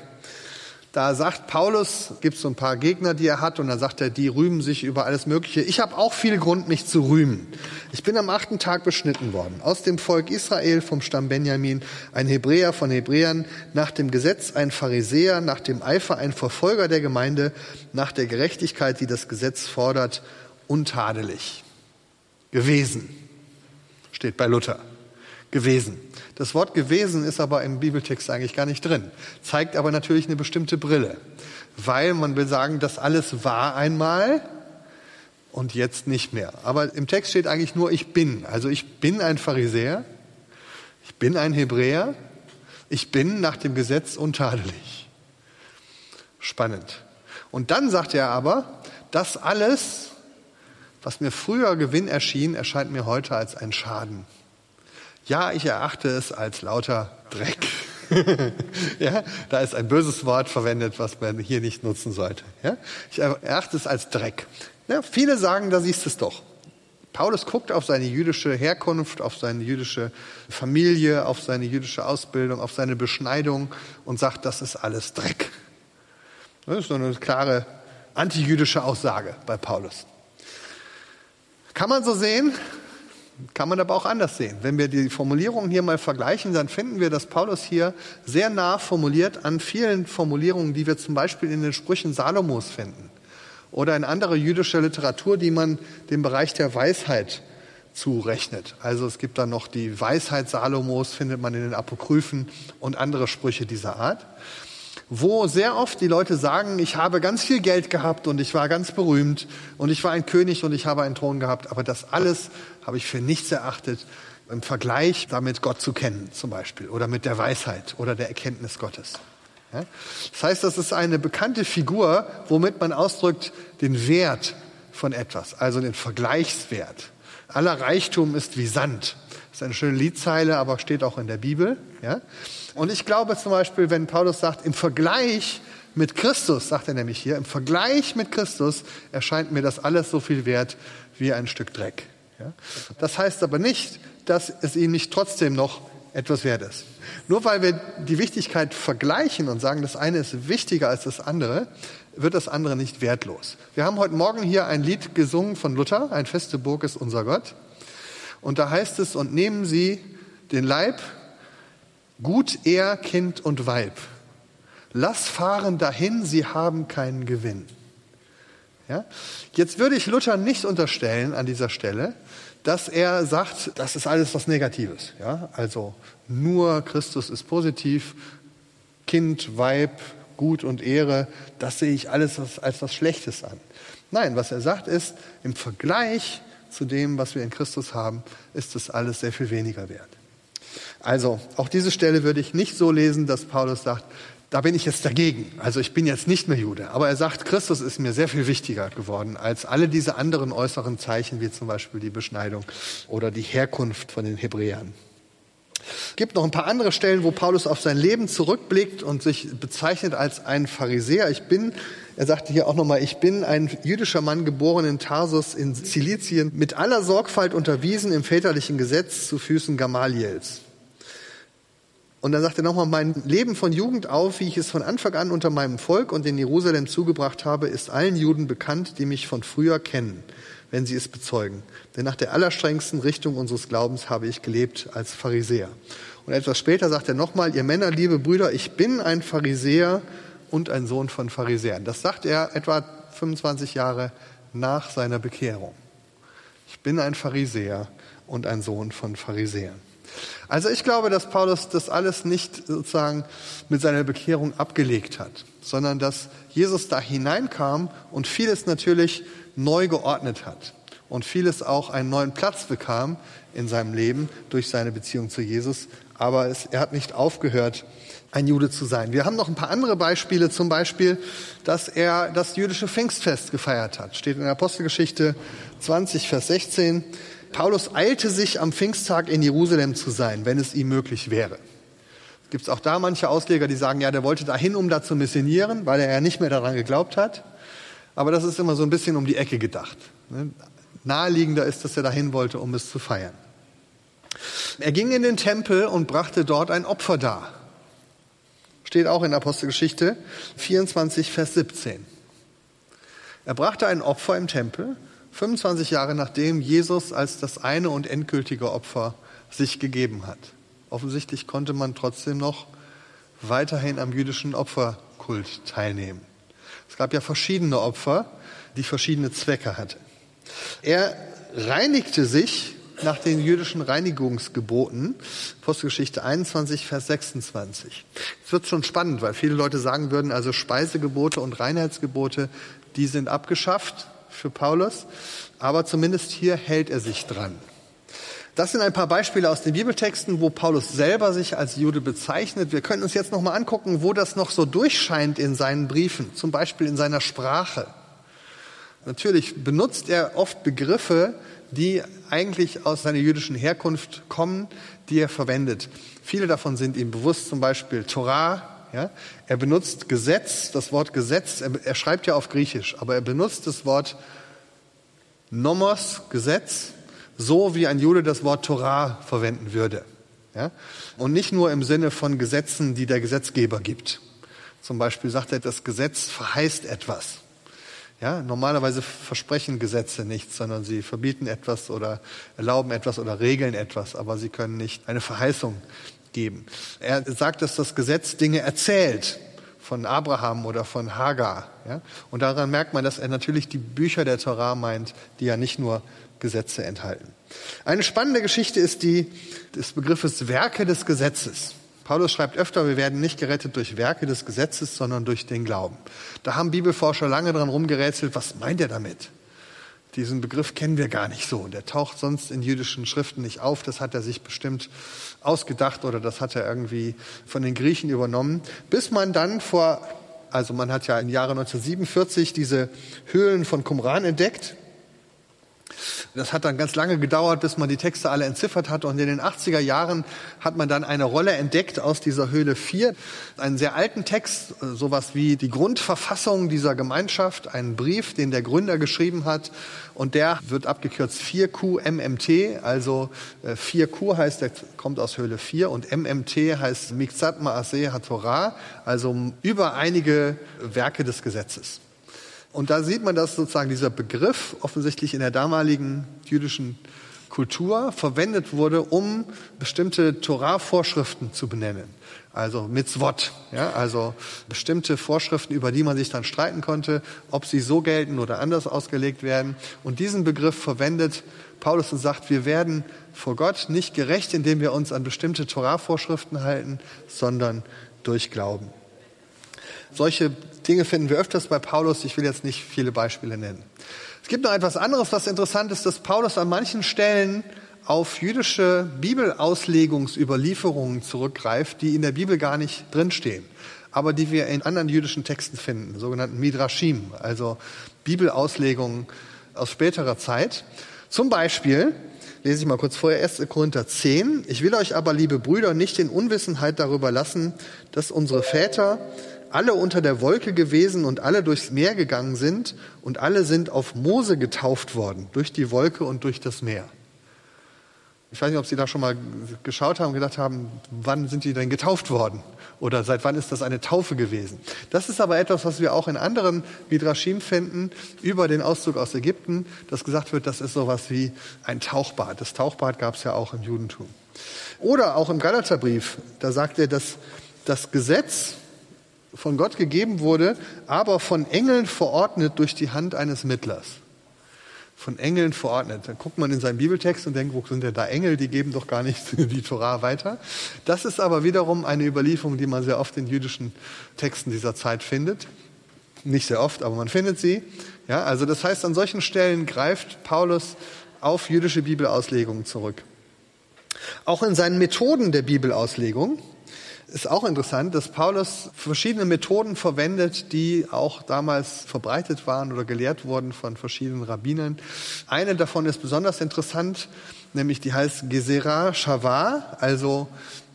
Da sagt Paulus, gibt es so ein paar Gegner, die er hat, und dann sagt er, die rühmen sich über alles Mögliche. Ich habe auch viel Grund, mich zu rühmen. Ich bin am achten Tag beschnitten worden. Aus dem Volk Israel, vom Stamm Benjamin, ein Hebräer von Hebräern, nach dem Gesetz ein Pharisäer, nach dem Eifer ein Verfolger der Gemeinde, nach der Gerechtigkeit, die das Gesetz fordert, untadelig. Gewesen, steht bei Luther. Gewesen. Das Wort gewesen ist aber im Bibeltext eigentlich gar nicht drin, zeigt aber natürlich eine bestimmte Brille, weil man will sagen, das alles war einmal und jetzt nicht mehr. Aber im Text steht eigentlich nur ich bin. Also ich bin ein Pharisäer, ich bin ein Hebräer, ich bin nach dem Gesetz untadelig. Spannend. Und dann sagt er aber, das alles, was mir früher Gewinn erschien, erscheint mir heute als ein Schaden. Ja, ich erachte es als lauter Dreck. ja, da ist ein böses Wort verwendet, was man hier nicht nutzen sollte. Ja? Ich erachte es als Dreck. Ja, viele sagen, da siehst du es doch. Paulus guckt auf seine jüdische Herkunft, auf seine jüdische Familie, auf seine jüdische Ausbildung, auf seine Beschneidung und sagt, das ist alles Dreck. Das ist so eine klare antijüdische Aussage bei Paulus. Kann man so sehen, kann man aber auch anders sehen. Wenn wir die Formulierungen hier mal vergleichen, dann finden wir, dass Paulus hier sehr nah formuliert an vielen Formulierungen, die wir zum Beispiel in den Sprüchen Salomos finden oder in anderer jüdischer Literatur, die man dem Bereich der Weisheit zurechnet. Also es gibt dann noch die Weisheit Salomos, findet man in den Apokryphen und andere Sprüche dieser Art wo sehr oft die Leute sagen, ich habe ganz viel Geld gehabt und ich war ganz berühmt und ich war ein König und ich habe einen Thron gehabt, aber das alles habe ich für nichts erachtet im Vergleich damit Gott zu kennen zum Beispiel oder mit der Weisheit oder der Erkenntnis Gottes. Das heißt, das ist eine bekannte Figur, womit man ausdrückt den Wert von etwas, also den Vergleichswert. Aller Reichtum ist wie Sand. Das ist eine schöne Liedzeile, aber steht auch in der Bibel. Ja? Und ich glaube zum Beispiel, wenn Paulus sagt, im Vergleich mit Christus, sagt er nämlich hier, im Vergleich mit Christus erscheint mir das alles so viel wert wie ein Stück Dreck. Das heißt aber nicht, dass es ihm nicht trotzdem noch etwas wert ist. Nur weil wir die Wichtigkeit vergleichen und sagen, das eine ist wichtiger als das andere, wird das andere nicht wertlos. Wir haben heute Morgen hier ein Lied gesungen von Luther, ein feste Burg ist unser Gott. Und da heißt es, und nehmen Sie den Leib Gut er, Kind und Weib. Lass fahren dahin, sie haben keinen Gewinn. Ja? Jetzt würde ich Luther nicht unterstellen an dieser Stelle, dass er sagt, das ist alles was Negatives. Ja? Also nur Christus ist positiv, Kind, Weib, Gut und Ehre, das sehe ich alles als, als was Schlechtes an. Nein, was er sagt ist, im Vergleich zu dem, was wir in Christus haben, ist das alles sehr viel weniger wert. Also, auch diese Stelle würde ich nicht so lesen, dass Paulus sagt, da bin ich jetzt dagegen. Also ich bin jetzt nicht mehr Jude. Aber er sagt, Christus ist mir sehr viel wichtiger geworden als alle diese anderen äußeren Zeichen, wie zum Beispiel die Beschneidung oder die Herkunft von den Hebräern. Es gibt noch ein paar andere Stellen, wo Paulus auf sein Leben zurückblickt und sich bezeichnet als ein Pharisäer. Ich bin, er sagte hier auch nochmal, ich bin ein jüdischer Mann geboren in Tarsus in Silizien, mit aller Sorgfalt unterwiesen im väterlichen Gesetz zu Füßen Gamaliels. Und dann sagt er nochmal, mein Leben von Jugend auf, wie ich es von Anfang an unter meinem Volk und in Jerusalem zugebracht habe, ist allen Juden bekannt, die mich von früher kennen, wenn sie es bezeugen. Denn nach der allerstrengsten Richtung unseres Glaubens habe ich gelebt als Pharisäer. Und etwas später sagt er nochmal, ihr Männer, liebe Brüder, ich bin ein Pharisäer und ein Sohn von Pharisäern. Das sagt er etwa 25 Jahre nach seiner Bekehrung. Ich bin ein Pharisäer und ein Sohn von Pharisäern. Also ich glaube, dass Paulus das alles nicht sozusagen mit seiner Bekehrung abgelegt hat, sondern dass Jesus da hineinkam und vieles natürlich neu geordnet hat und vieles auch einen neuen Platz bekam in seinem Leben durch seine Beziehung zu Jesus. Aber es, er hat nicht aufgehört, ein Jude zu sein. Wir haben noch ein paar andere Beispiele, zum Beispiel, dass er das jüdische Pfingstfest gefeiert hat. Steht in der Apostelgeschichte 20, Vers 16. Paulus eilte sich am Pfingsttag in Jerusalem zu sein, wenn es ihm möglich wäre. Gibt es auch da manche Ausleger, die sagen, ja, der wollte dahin, um da zu missionieren, weil er ja nicht mehr daran geglaubt hat. Aber das ist immer so ein bisschen um die Ecke gedacht. Ne? Naheliegender ist, dass er dahin wollte, um es zu feiern. Er ging in den Tempel und brachte dort ein Opfer dar. Steht auch in Apostelgeschichte 24, Vers 17. Er brachte ein Opfer im Tempel 25 Jahre nachdem Jesus als das eine und endgültige Opfer sich gegeben hat. Offensichtlich konnte man trotzdem noch weiterhin am jüdischen Opferkult teilnehmen. Es gab ja verschiedene Opfer, die verschiedene Zwecke hatten. Er reinigte sich nach den jüdischen Reinigungsgeboten, Postgeschichte 21, Vers 26. Es wird schon spannend, weil viele Leute sagen würden, also Speisegebote und Reinheitsgebote, die sind abgeschafft für Paulus, aber zumindest hier hält er sich dran. Das sind ein paar Beispiele aus den Bibeltexten, wo Paulus selber sich als Jude bezeichnet. Wir können uns jetzt noch mal angucken, wo das noch so durchscheint in seinen Briefen, zum Beispiel in seiner Sprache. Natürlich benutzt er oft Begriffe, die eigentlich aus seiner jüdischen Herkunft kommen, die er verwendet. Viele davon sind ihm bewusst, zum Beispiel Torah, ja? Er benutzt Gesetz, das Wort Gesetz, er, er schreibt ja auf Griechisch, aber er benutzt das Wort Nomos, Gesetz, so wie ein Jude das Wort Torah verwenden würde. Ja? Und nicht nur im Sinne von Gesetzen, die der Gesetzgeber gibt. Zum Beispiel sagt er, das Gesetz verheißt etwas. Ja, normalerweise versprechen Gesetze nichts, sondern sie verbieten etwas oder erlauben etwas oder regeln etwas, aber sie können nicht eine Verheißung geben. Er sagt, dass das Gesetz Dinge erzählt von Abraham oder von Hagar. Ja? Und daran merkt man, dass er natürlich die Bücher der Torah meint, die ja nicht nur Gesetze enthalten. Eine spannende Geschichte ist die des Begriffes Werke des Gesetzes. Paulus schreibt öfter, wir werden nicht gerettet durch Werke des Gesetzes, sondern durch den Glauben. Da haben Bibelforscher lange dran rumgerätselt, was meint er damit? Diesen Begriff kennen wir gar nicht so. Der taucht sonst in jüdischen Schriften nicht auf. Das hat er sich bestimmt ausgedacht oder das hat er irgendwie von den Griechen übernommen. Bis man dann vor, also man hat ja im Jahre 1947 diese Höhlen von Qumran entdeckt das hat dann ganz lange gedauert, bis man die Texte alle entziffert hat. Und in den 80er Jahren hat man dann eine Rolle entdeckt aus dieser Höhle 4. Einen sehr alten Text, sowas wie die Grundverfassung dieser Gemeinschaft, einen Brief, den der Gründer geschrieben hat. Und der wird abgekürzt 4QMMT, also 4Q äh, heißt, der kommt aus Höhle 4 und MMT heißt Mikzat Maaseh HaTorah, also über einige Werke des Gesetzes. Und da sieht man, dass sozusagen dieser Begriff offensichtlich in der damaligen jüdischen Kultur verwendet wurde, um bestimmte Torah-Vorschriften zu benennen. Also Mitzvot, ja, also bestimmte Vorschriften, über die man sich dann streiten konnte, ob sie so gelten oder anders ausgelegt werden. Und diesen Begriff verwendet Paulus und sagt, wir werden vor Gott nicht gerecht, indem wir uns an bestimmte Torah-Vorschriften halten, sondern durch Glauben. Solche Dinge finden wir öfters bei Paulus. Ich will jetzt nicht viele Beispiele nennen. Es gibt noch etwas anderes, was interessant ist, dass Paulus an manchen Stellen auf jüdische Bibelauslegungsüberlieferungen zurückgreift, die in der Bibel gar nicht drinstehen, aber die wir in anderen jüdischen Texten finden, sogenannten Midrashim, also Bibelauslegungen aus späterer Zeit. Zum Beispiel lese ich mal kurz vorher 1. Korinther 10. Ich will euch aber, liebe Brüder, nicht in Unwissenheit darüber lassen, dass unsere Väter alle unter der Wolke gewesen und alle durchs Meer gegangen sind und alle sind auf Mose getauft worden, durch die Wolke und durch das Meer. Ich weiß nicht, ob Sie da schon mal geschaut haben und gedacht haben, wann sind die denn getauft worden? Oder seit wann ist das eine Taufe gewesen? Das ist aber etwas, was wir auch in anderen Midrashim finden, über den Auszug aus Ägypten, dass gesagt wird, das ist sowas wie ein Tauchbad. Das Tauchbad gab es ja auch im Judentum. Oder auch im Galaterbrief, da sagt er, dass das Gesetz von Gott gegeben wurde, aber von Engeln verordnet durch die Hand eines Mittlers. Von Engeln verordnet. Dann guckt man in seinen Bibeltext und denkt, wo sind denn da Engel? Die geben doch gar nicht die Torah weiter. Das ist aber wiederum eine Überlieferung, die man sehr oft in jüdischen Texten dieser Zeit findet. Nicht sehr oft, aber man findet sie. Ja, also das heißt, an solchen Stellen greift Paulus auf jüdische Bibelauslegungen zurück. Auch in seinen Methoden der Bibelauslegung ist auch interessant, dass Paulus verschiedene Methoden verwendet, die auch damals verbreitet waren oder gelehrt wurden von verschiedenen Rabbinern. Eine davon ist besonders interessant, nämlich die heißt Gesera Shavah, also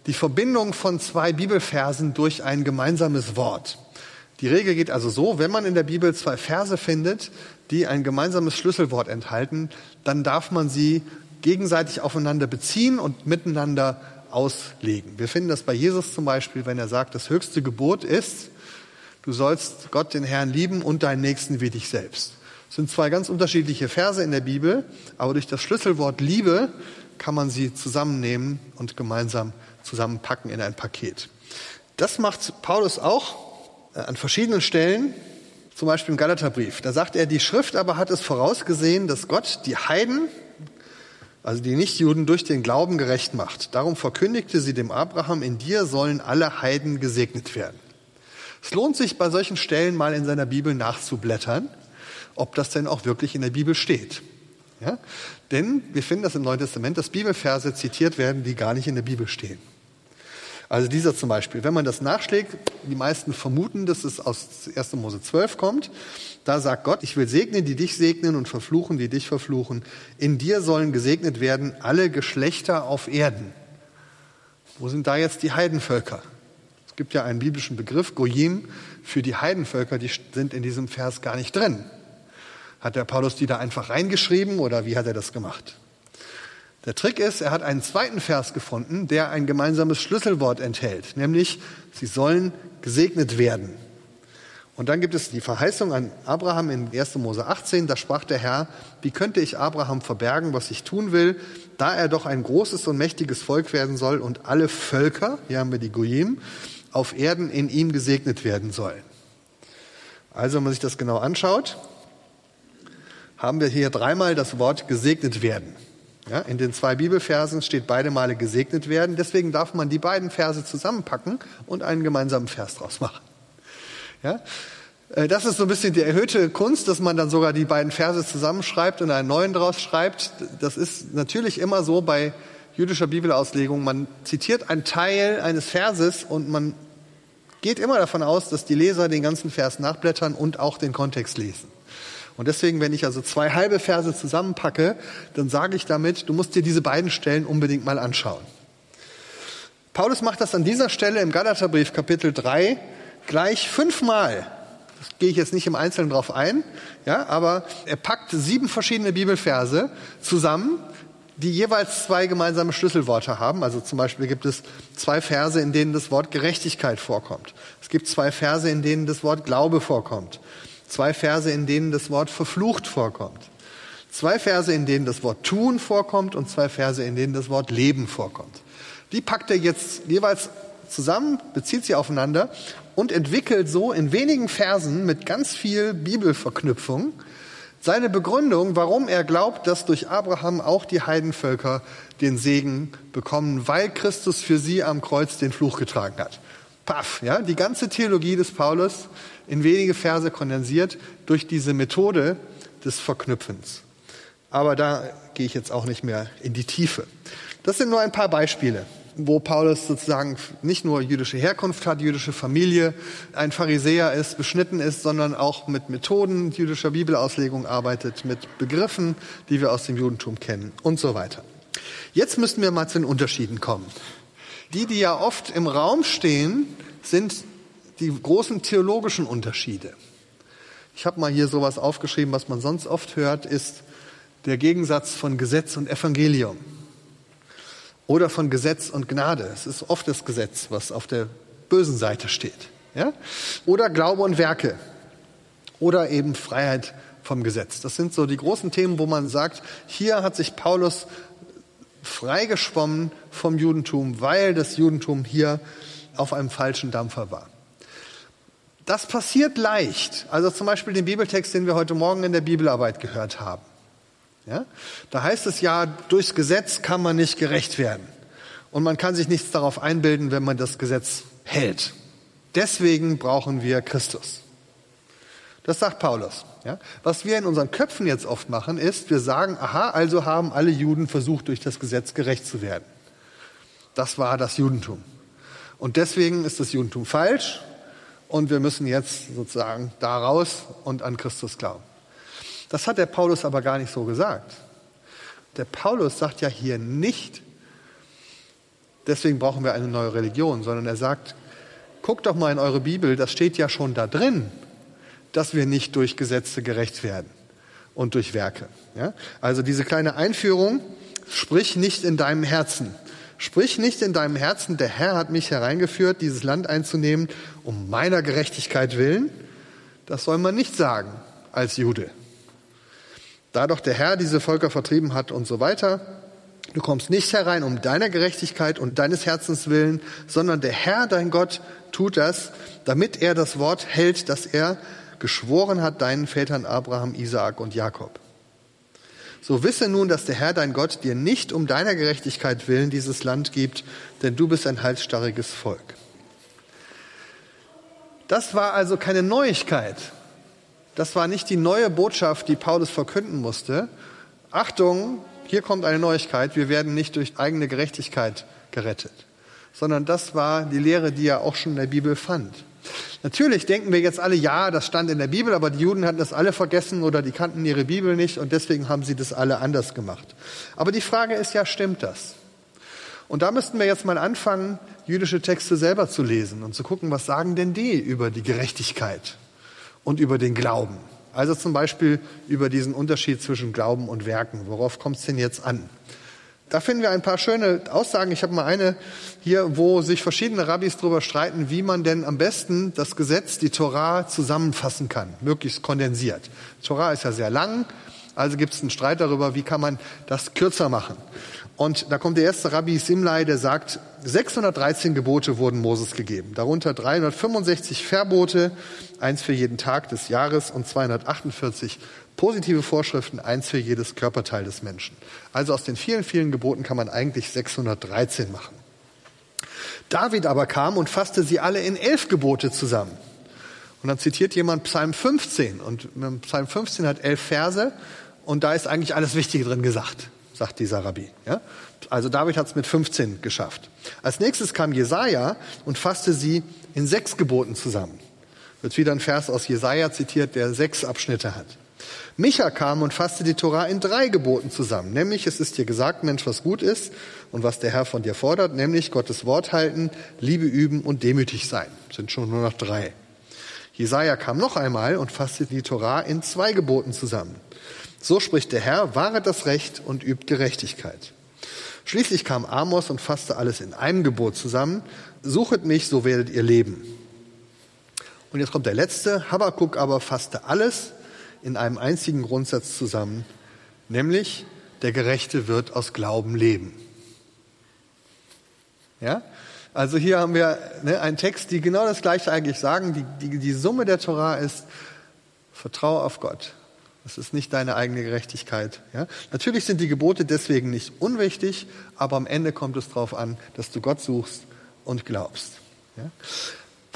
die Verbindung von zwei Bibelversen durch ein gemeinsames Wort. Die Regel geht also so, wenn man in der Bibel zwei Verse findet, die ein gemeinsames Schlüsselwort enthalten, dann darf man sie gegenseitig aufeinander beziehen und miteinander auslegen. Wir finden das bei Jesus zum Beispiel, wenn er sagt, das höchste Gebot ist, du sollst Gott, den Herrn, lieben und deinen Nächsten wie dich selbst. Das sind zwei ganz unterschiedliche Verse in der Bibel, aber durch das Schlüsselwort Liebe kann man sie zusammennehmen und gemeinsam zusammenpacken in ein Paket. Das macht Paulus auch äh, an verschiedenen Stellen, zum Beispiel im Galaterbrief. Da sagt er, die Schrift aber hat es vorausgesehen, dass Gott die Heiden also die Nichtjuden durch den Glauben gerecht macht. Darum verkündigte sie dem Abraham, in dir sollen alle Heiden gesegnet werden. Es lohnt sich bei solchen Stellen mal in seiner Bibel nachzublättern, ob das denn auch wirklich in der Bibel steht. Ja? Denn wir finden das im Neuen Testament, dass Bibelverse zitiert werden, die gar nicht in der Bibel stehen. Also dieser zum Beispiel, wenn man das nachschlägt, die meisten vermuten, dass es aus 1. Mose 12 kommt. Da sagt Gott, ich will segnen, die dich segnen und verfluchen, die dich verfluchen. In dir sollen gesegnet werden alle Geschlechter auf Erden. Wo sind da jetzt die Heidenvölker? Es gibt ja einen biblischen Begriff, Goyim, für die Heidenvölker, die sind in diesem Vers gar nicht drin. Hat der Paulus die da einfach reingeschrieben oder wie hat er das gemacht? Der Trick ist, er hat einen zweiten Vers gefunden, der ein gemeinsames Schlüsselwort enthält, nämlich sie sollen gesegnet werden. Und dann gibt es die Verheißung an Abraham in 1. Mose 18, da sprach der Herr, wie könnte ich Abraham verbergen, was ich tun will, da er doch ein großes und mächtiges Volk werden soll und alle Völker, hier haben wir die Goyim, auf Erden in ihm gesegnet werden sollen. Also, wenn man sich das genau anschaut, haben wir hier dreimal das Wort gesegnet werden. Ja, in den zwei Bibelversen steht beide Male gesegnet werden. Deswegen darf man die beiden Verse zusammenpacken und einen gemeinsamen Vers draus machen. Ja? Äh, das ist so ein bisschen die erhöhte Kunst, dass man dann sogar die beiden Verse zusammenschreibt und einen neuen draus schreibt. Das ist natürlich immer so bei jüdischer Bibelauslegung. Man zitiert einen Teil eines Verses und man geht immer davon aus, dass die Leser den ganzen Vers nachblättern und auch den Kontext lesen. Und deswegen, wenn ich also zwei halbe Verse zusammenpacke, dann sage ich damit, du musst dir diese beiden Stellen unbedingt mal anschauen. Paulus macht das an dieser Stelle im Galaterbrief Kapitel 3 gleich fünfmal. Das gehe ich jetzt nicht im Einzelnen drauf ein, ja, aber er packt sieben verschiedene Bibelverse zusammen, die jeweils zwei gemeinsame Schlüsselworte haben. Also zum Beispiel gibt es zwei Verse, in denen das Wort Gerechtigkeit vorkommt. Es gibt zwei Verse, in denen das Wort Glaube vorkommt. Zwei Verse, in denen das Wort verflucht vorkommt. Zwei Verse, in denen das Wort tun vorkommt und zwei Verse, in denen das Wort Leben vorkommt. Die packt er jetzt jeweils zusammen, bezieht sie aufeinander und entwickelt so in wenigen Versen mit ganz viel Bibelverknüpfung seine Begründung, warum er glaubt, dass durch Abraham auch die Heidenvölker den Segen bekommen, weil Christus für sie am Kreuz den Fluch getragen hat. Paff, ja, die ganze Theologie des Paulus in wenige Verse kondensiert durch diese Methode des Verknüpfens. Aber da gehe ich jetzt auch nicht mehr in die Tiefe. Das sind nur ein paar Beispiele wo Paulus sozusagen nicht nur jüdische Herkunft hat, jüdische Familie, ein Pharisäer ist, beschnitten ist, sondern auch mit Methoden jüdischer Bibelauslegung arbeitet, mit Begriffen, die wir aus dem Judentum kennen und so weiter. Jetzt müssten wir mal zu den Unterschieden kommen. Die, die ja oft im Raum stehen, sind die großen theologischen Unterschiede. Ich habe mal hier sowas aufgeschrieben, was man sonst oft hört, ist der Gegensatz von Gesetz und Evangelium oder von Gesetz und Gnade. Es ist oft das Gesetz, was auf der bösen Seite steht. Ja? Oder Glaube und Werke. Oder eben Freiheit vom Gesetz. Das sind so die großen Themen, wo man sagt, hier hat sich Paulus freigeschwommen vom Judentum, weil das Judentum hier auf einem falschen Dampfer war. Das passiert leicht. Also zum Beispiel den Bibeltext, den wir heute Morgen in der Bibelarbeit gehört haben. Ja? Da heißt es ja, durchs Gesetz kann man nicht gerecht werden. Und man kann sich nichts darauf einbilden, wenn man das Gesetz hält. Deswegen brauchen wir Christus. Das sagt Paulus. Ja? Was wir in unseren Köpfen jetzt oft machen, ist, wir sagen, aha, also haben alle Juden versucht, durch das Gesetz gerecht zu werden. Das war das Judentum. Und deswegen ist das Judentum falsch und wir müssen jetzt sozusagen da raus und an Christus glauben. Das hat der Paulus aber gar nicht so gesagt. Der Paulus sagt ja hier nicht, deswegen brauchen wir eine neue Religion, sondern er sagt, guckt doch mal in eure Bibel, das steht ja schon da drin, dass wir nicht durch Gesetze gerecht werden und durch Werke. Ja? Also diese kleine Einführung, sprich nicht in deinem Herzen. Sprich nicht in deinem Herzen, der Herr hat mich hereingeführt, dieses Land einzunehmen, um meiner Gerechtigkeit willen. Das soll man nicht sagen als Jude. Da doch der Herr diese Völker vertrieben hat und so weiter. Du kommst nicht herein um deiner Gerechtigkeit und deines Herzens willen, sondern der Herr, dein Gott, tut das, damit er das Wort hält, das er geschworen hat deinen Vätern Abraham, Isaak und Jakob. So wisse nun, dass der Herr, dein Gott, dir nicht um deiner Gerechtigkeit willen dieses Land gibt, denn du bist ein halsstarriges Volk. Das war also keine Neuigkeit, das war nicht die neue Botschaft, die Paulus verkünden musste. Achtung, hier kommt eine Neuigkeit, wir werden nicht durch eigene Gerechtigkeit gerettet, sondern das war die Lehre, die er auch schon in der Bibel fand. Natürlich denken wir jetzt alle, ja, das stand in der Bibel, aber die Juden hatten das alle vergessen oder die kannten ihre Bibel nicht und deswegen haben sie das alle anders gemacht. Aber die Frage ist ja, stimmt das? Und da müssten wir jetzt mal anfangen, jüdische Texte selber zu lesen und zu gucken, was sagen denn die über die Gerechtigkeit? und über den Glauben. Also zum Beispiel über diesen Unterschied zwischen Glauben und Werken. Worauf kommt es denn jetzt an? Da finden wir ein paar schöne Aussagen. Ich habe mal eine hier, wo sich verschiedene Rabbis darüber streiten, wie man denn am besten das Gesetz, die Torah, zusammenfassen kann, möglichst kondensiert. Die Torah ist ja sehr lang, also gibt es einen Streit darüber, wie kann man das kürzer machen. Und da kommt der erste Rabbi Simlai, der sagt, 613 Gebote wurden Moses gegeben, darunter 365 Verbote, eins für jeden Tag des Jahres und 248 positive Vorschriften, eins für jedes Körperteil des Menschen. Also aus den vielen, vielen Geboten kann man eigentlich 613 machen. David aber kam und fasste sie alle in elf Gebote zusammen. Und dann zitiert jemand Psalm 15 und Psalm 15 hat elf Verse und da ist eigentlich alles Wichtige drin gesagt, sagt dieser Rabbi. Ja? Also David hat es mit 15 geschafft. Als nächstes kam Jesaja und fasste sie in sechs Geboten zusammen. Wird wieder ein Vers aus Jesaja zitiert, der sechs Abschnitte hat. Micha kam und fasste die Tora in drei Geboten zusammen, nämlich es ist dir gesagt, Mensch, was gut ist und was der Herr von dir fordert, nämlich Gottes Wort halten, Liebe üben und demütig sein. Sind schon nur noch drei. Jesaja kam noch einmal und fasste die Tora in zwei Geboten zusammen. So spricht der Herr, wahret das Recht und übt Gerechtigkeit. Schließlich kam Amos und fasste alles in einem Gebot zusammen. Suchet mich, so werdet ihr leben. Und jetzt kommt der letzte. Habakkuk aber fasste alles in einem einzigen Grundsatz zusammen, nämlich der Gerechte wird aus Glauben leben. Ja? Also hier haben wir ne, einen Text, die genau das Gleiche eigentlich sagen. Die, die, die Summe der Torah ist, vertraue auf Gott. Das ist nicht deine eigene Gerechtigkeit. Ja? Natürlich sind die Gebote deswegen nicht unwichtig, aber am Ende kommt es darauf an, dass du Gott suchst und glaubst. Ja?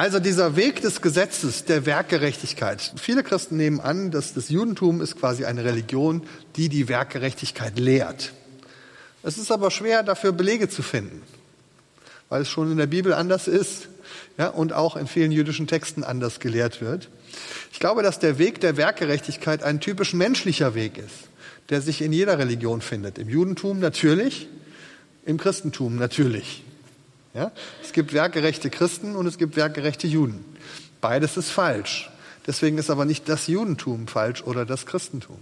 Also dieser Weg des Gesetzes, der Werkgerechtigkeit. Viele Christen nehmen an, dass das Judentum ist quasi eine Religion, die die Werkgerechtigkeit lehrt. Es ist aber schwer, dafür Belege zu finden, weil es schon in der Bibel anders ist ja, und auch in vielen jüdischen Texten anders gelehrt wird. Ich glaube, dass der Weg der Werkgerechtigkeit ein typisch menschlicher Weg ist, der sich in jeder Religion findet. Im Judentum natürlich, im Christentum natürlich. Ja? Es gibt werkgerechte Christen und es gibt werkgerechte Juden. Beides ist falsch. Deswegen ist aber nicht das Judentum falsch oder das Christentum.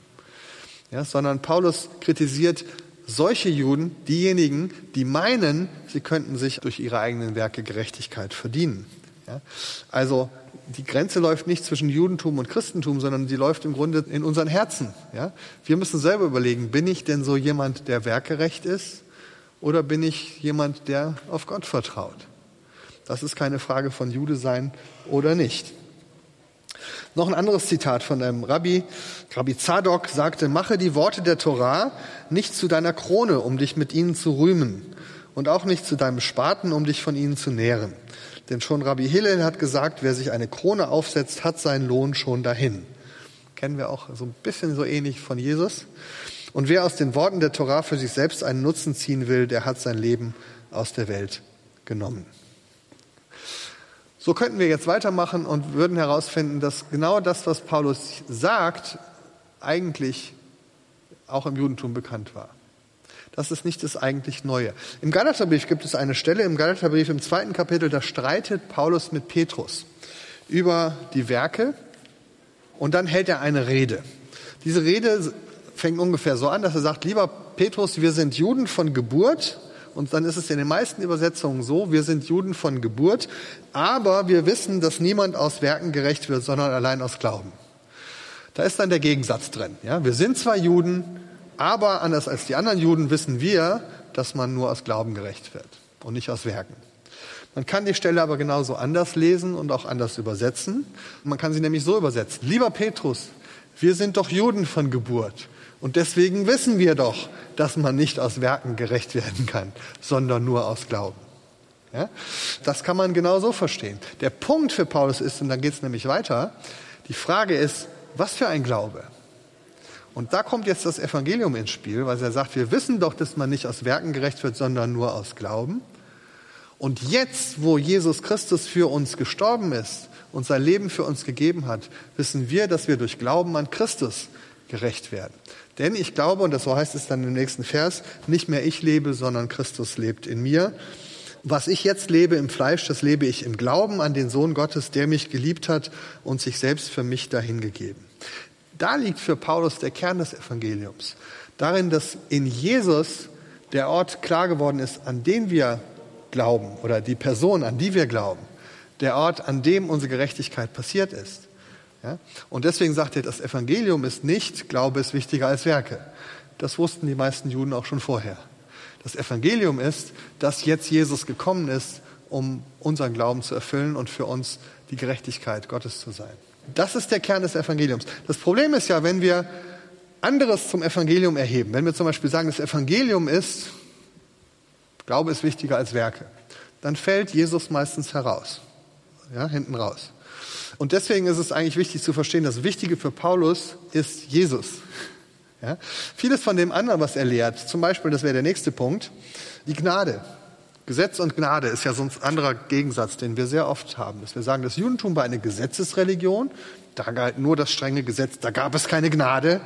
Ja, sondern Paulus kritisiert solche Juden, diejenigen, die meinen, sie könnten sich durch ihre eigenen Werke Gerechtigkeit verdienen. Ja, also die Grenze läuft nicht zwischen Judentum und Christentum, sondern sie läuft im Grunde in unseren Herzen. Ja? Wir müssen selber überlegen, bin ich denn so jemand, der werkgerecht ist? Oder bin ich jemand, der auf Gott vertraut? Das ist keine Frage von Jude sein oder nicht. Noch ein anderes Zitat von einem Rabbi. Rabbi Zadok sagte, mache die Worte der Torah nicht zu deiner Krone, um dich mit ihnen zu rühmen und auch nicht zu deinem Spaten, um dich von ihnen zu nähren. Denn schon Rabbi Hillel hat gesagt, wer sich eine Krone aufsetzt, hat seinen Lohn schon dahin. Kennen wir auch so ein bisschen so ähnlich von Jesus. Und wer aus den Worten der Torah für sich selbst einen Nutzen ziehen will, der hat sein Leben aus der Welt genommen. So könnten wir jetzt weitermachen und würden herausfinden, dass genau das, was Paulus sagt, eigentlich auch im Judentum bekannt war. Das ist nicht das eigentlich Neue. Im Galaterbrief gibt es eine Stelle im Galaterbrief im zweiten Kapitel, da streitet Paulus mit Petrus über die Werke und dann hält er eine Rede. Diese Rede fängt ungefähr so an, dass er sagt, lieber Petrus, wir sind Juden von Geburt. Und dann ist es in den meisten Übersetzungen so, wir sind Juden von Geburt, aber wir wissen, dass niemand aus Werken gerecht wird, sondern allein aus Glauben. Da ist dann der Gegensatz drin. Ja? Wir sind zwar Juden, aber anders als die anderen Juden wissen wir, dass man nur aus Glauben gerecht wird und nicht aus Werken. Man kann die Stelle aber genauso anders lesen und auch anders übersetzen. Man kann sie nämlich so übersetzen. Lieber Petrus, wir sind doch Juden von Geburt. Und deswegen wissen wir doch, dass man nicht aus Werken gerecht werden kann, sondern nur aus Glauben. Ja? Das kann man genau so verstehen. Der Punkt für Paulus ist, und dann geht es nämlich weiter, die Frage ist, was für ein Glaube? Und da kommt jetzt das Evangelium ins Spiel, weil er sagt, wir wissen doch, dass man nicht aus Werken gerecht wird, sondern nur aus Glauben. Und jetzt, wo Jesus Christus für uns gestorben ist und sein Leben für uns gegeben hat, wissen wir, dass wir durch Glauben an Christus gerecht werden. Denn ich glaube, und das so heißt es dann im nächsten Vers, nicht mehr ich lebe, sondern Christus lebt in mir. Was ich jetzt lebe im Fleisch, das lebe ich im Glauben an den Sohn Gottes, der mich geliebt hat und sich selbst für mich dahingegeben. Da liegt für Paulus der Kern des Evangeliums. Darin, dass in Jesus der Ort klar geworden ist, an den wir glauben oder die Person, an die wir glauben, der Ort, an dem unsere Gerechtigkeit passiert ist. Ja? Und deswegen sagt er, das Evangelium ist nicht, Glaube ist wichtiger als Werke. Das wussten die meisten Juden auch schon vorher. Das Evangelium ist, dass jetzt Jesus gekommen ist, um unseren Glauben zu erfüllen und für uns die Gerechtigkeit Gottes zu sein. Das ist der Kern des Evangeliums. Das Problem ist ja, wenn wir anderes zum Evangelium erheben, wenn wir zum Beispiel sagen, das Evangelium ist, Glaube ist wichtiger als Werke, dann fällt Jesus meistens heraus, ja, hinten raus. Und deswegen ist es eigentlich wichtig zu verstehen, das Wichtige für Paulus ist Jesus. Ja? Vieles von dem anderen, was er lehrt, zum Beispiel, das wäre der nächste Punkt, die Gnade. Gesetz und Gnade ist ja so ein anderer Gegensatz, den wir sehr oft haben. Dass wir sagen, das Judentum war eine Gesetzesreligion, da galt nur das strenge Gesetz, da gab es keine Gnade.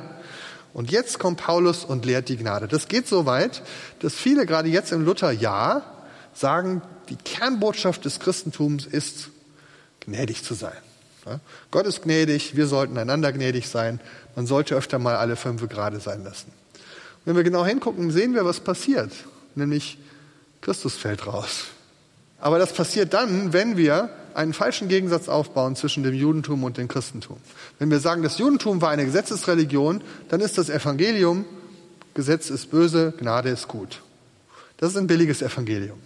Und jetzt kommt Paulus und lehrt die Gnade. Das geht so weit, dass viele gerade jetzt im Lutherjahr sagen, die Kernbotschaft des Christentums ist, gnädig zu sein. Ja? Gott ist gnädig, wir sollten einander gnädig sein. Man sollte öfter mal alle fünf gerade sein lassen. Und wenn wir genau hingucken, sehen wir, was passiert. Nämlich Christus fällt raus. Aber das passiert dann, wenn wir einen falschen Gegensatz aufbauen zwischen dem Judentum und dem Christentum. Wenn wir sagen, das Judentum war eine Gesetzesreligion, dann ist das Evangelium, Gesetz ist böse, Gnade ist gut. Das ist ein billiges Evangelium.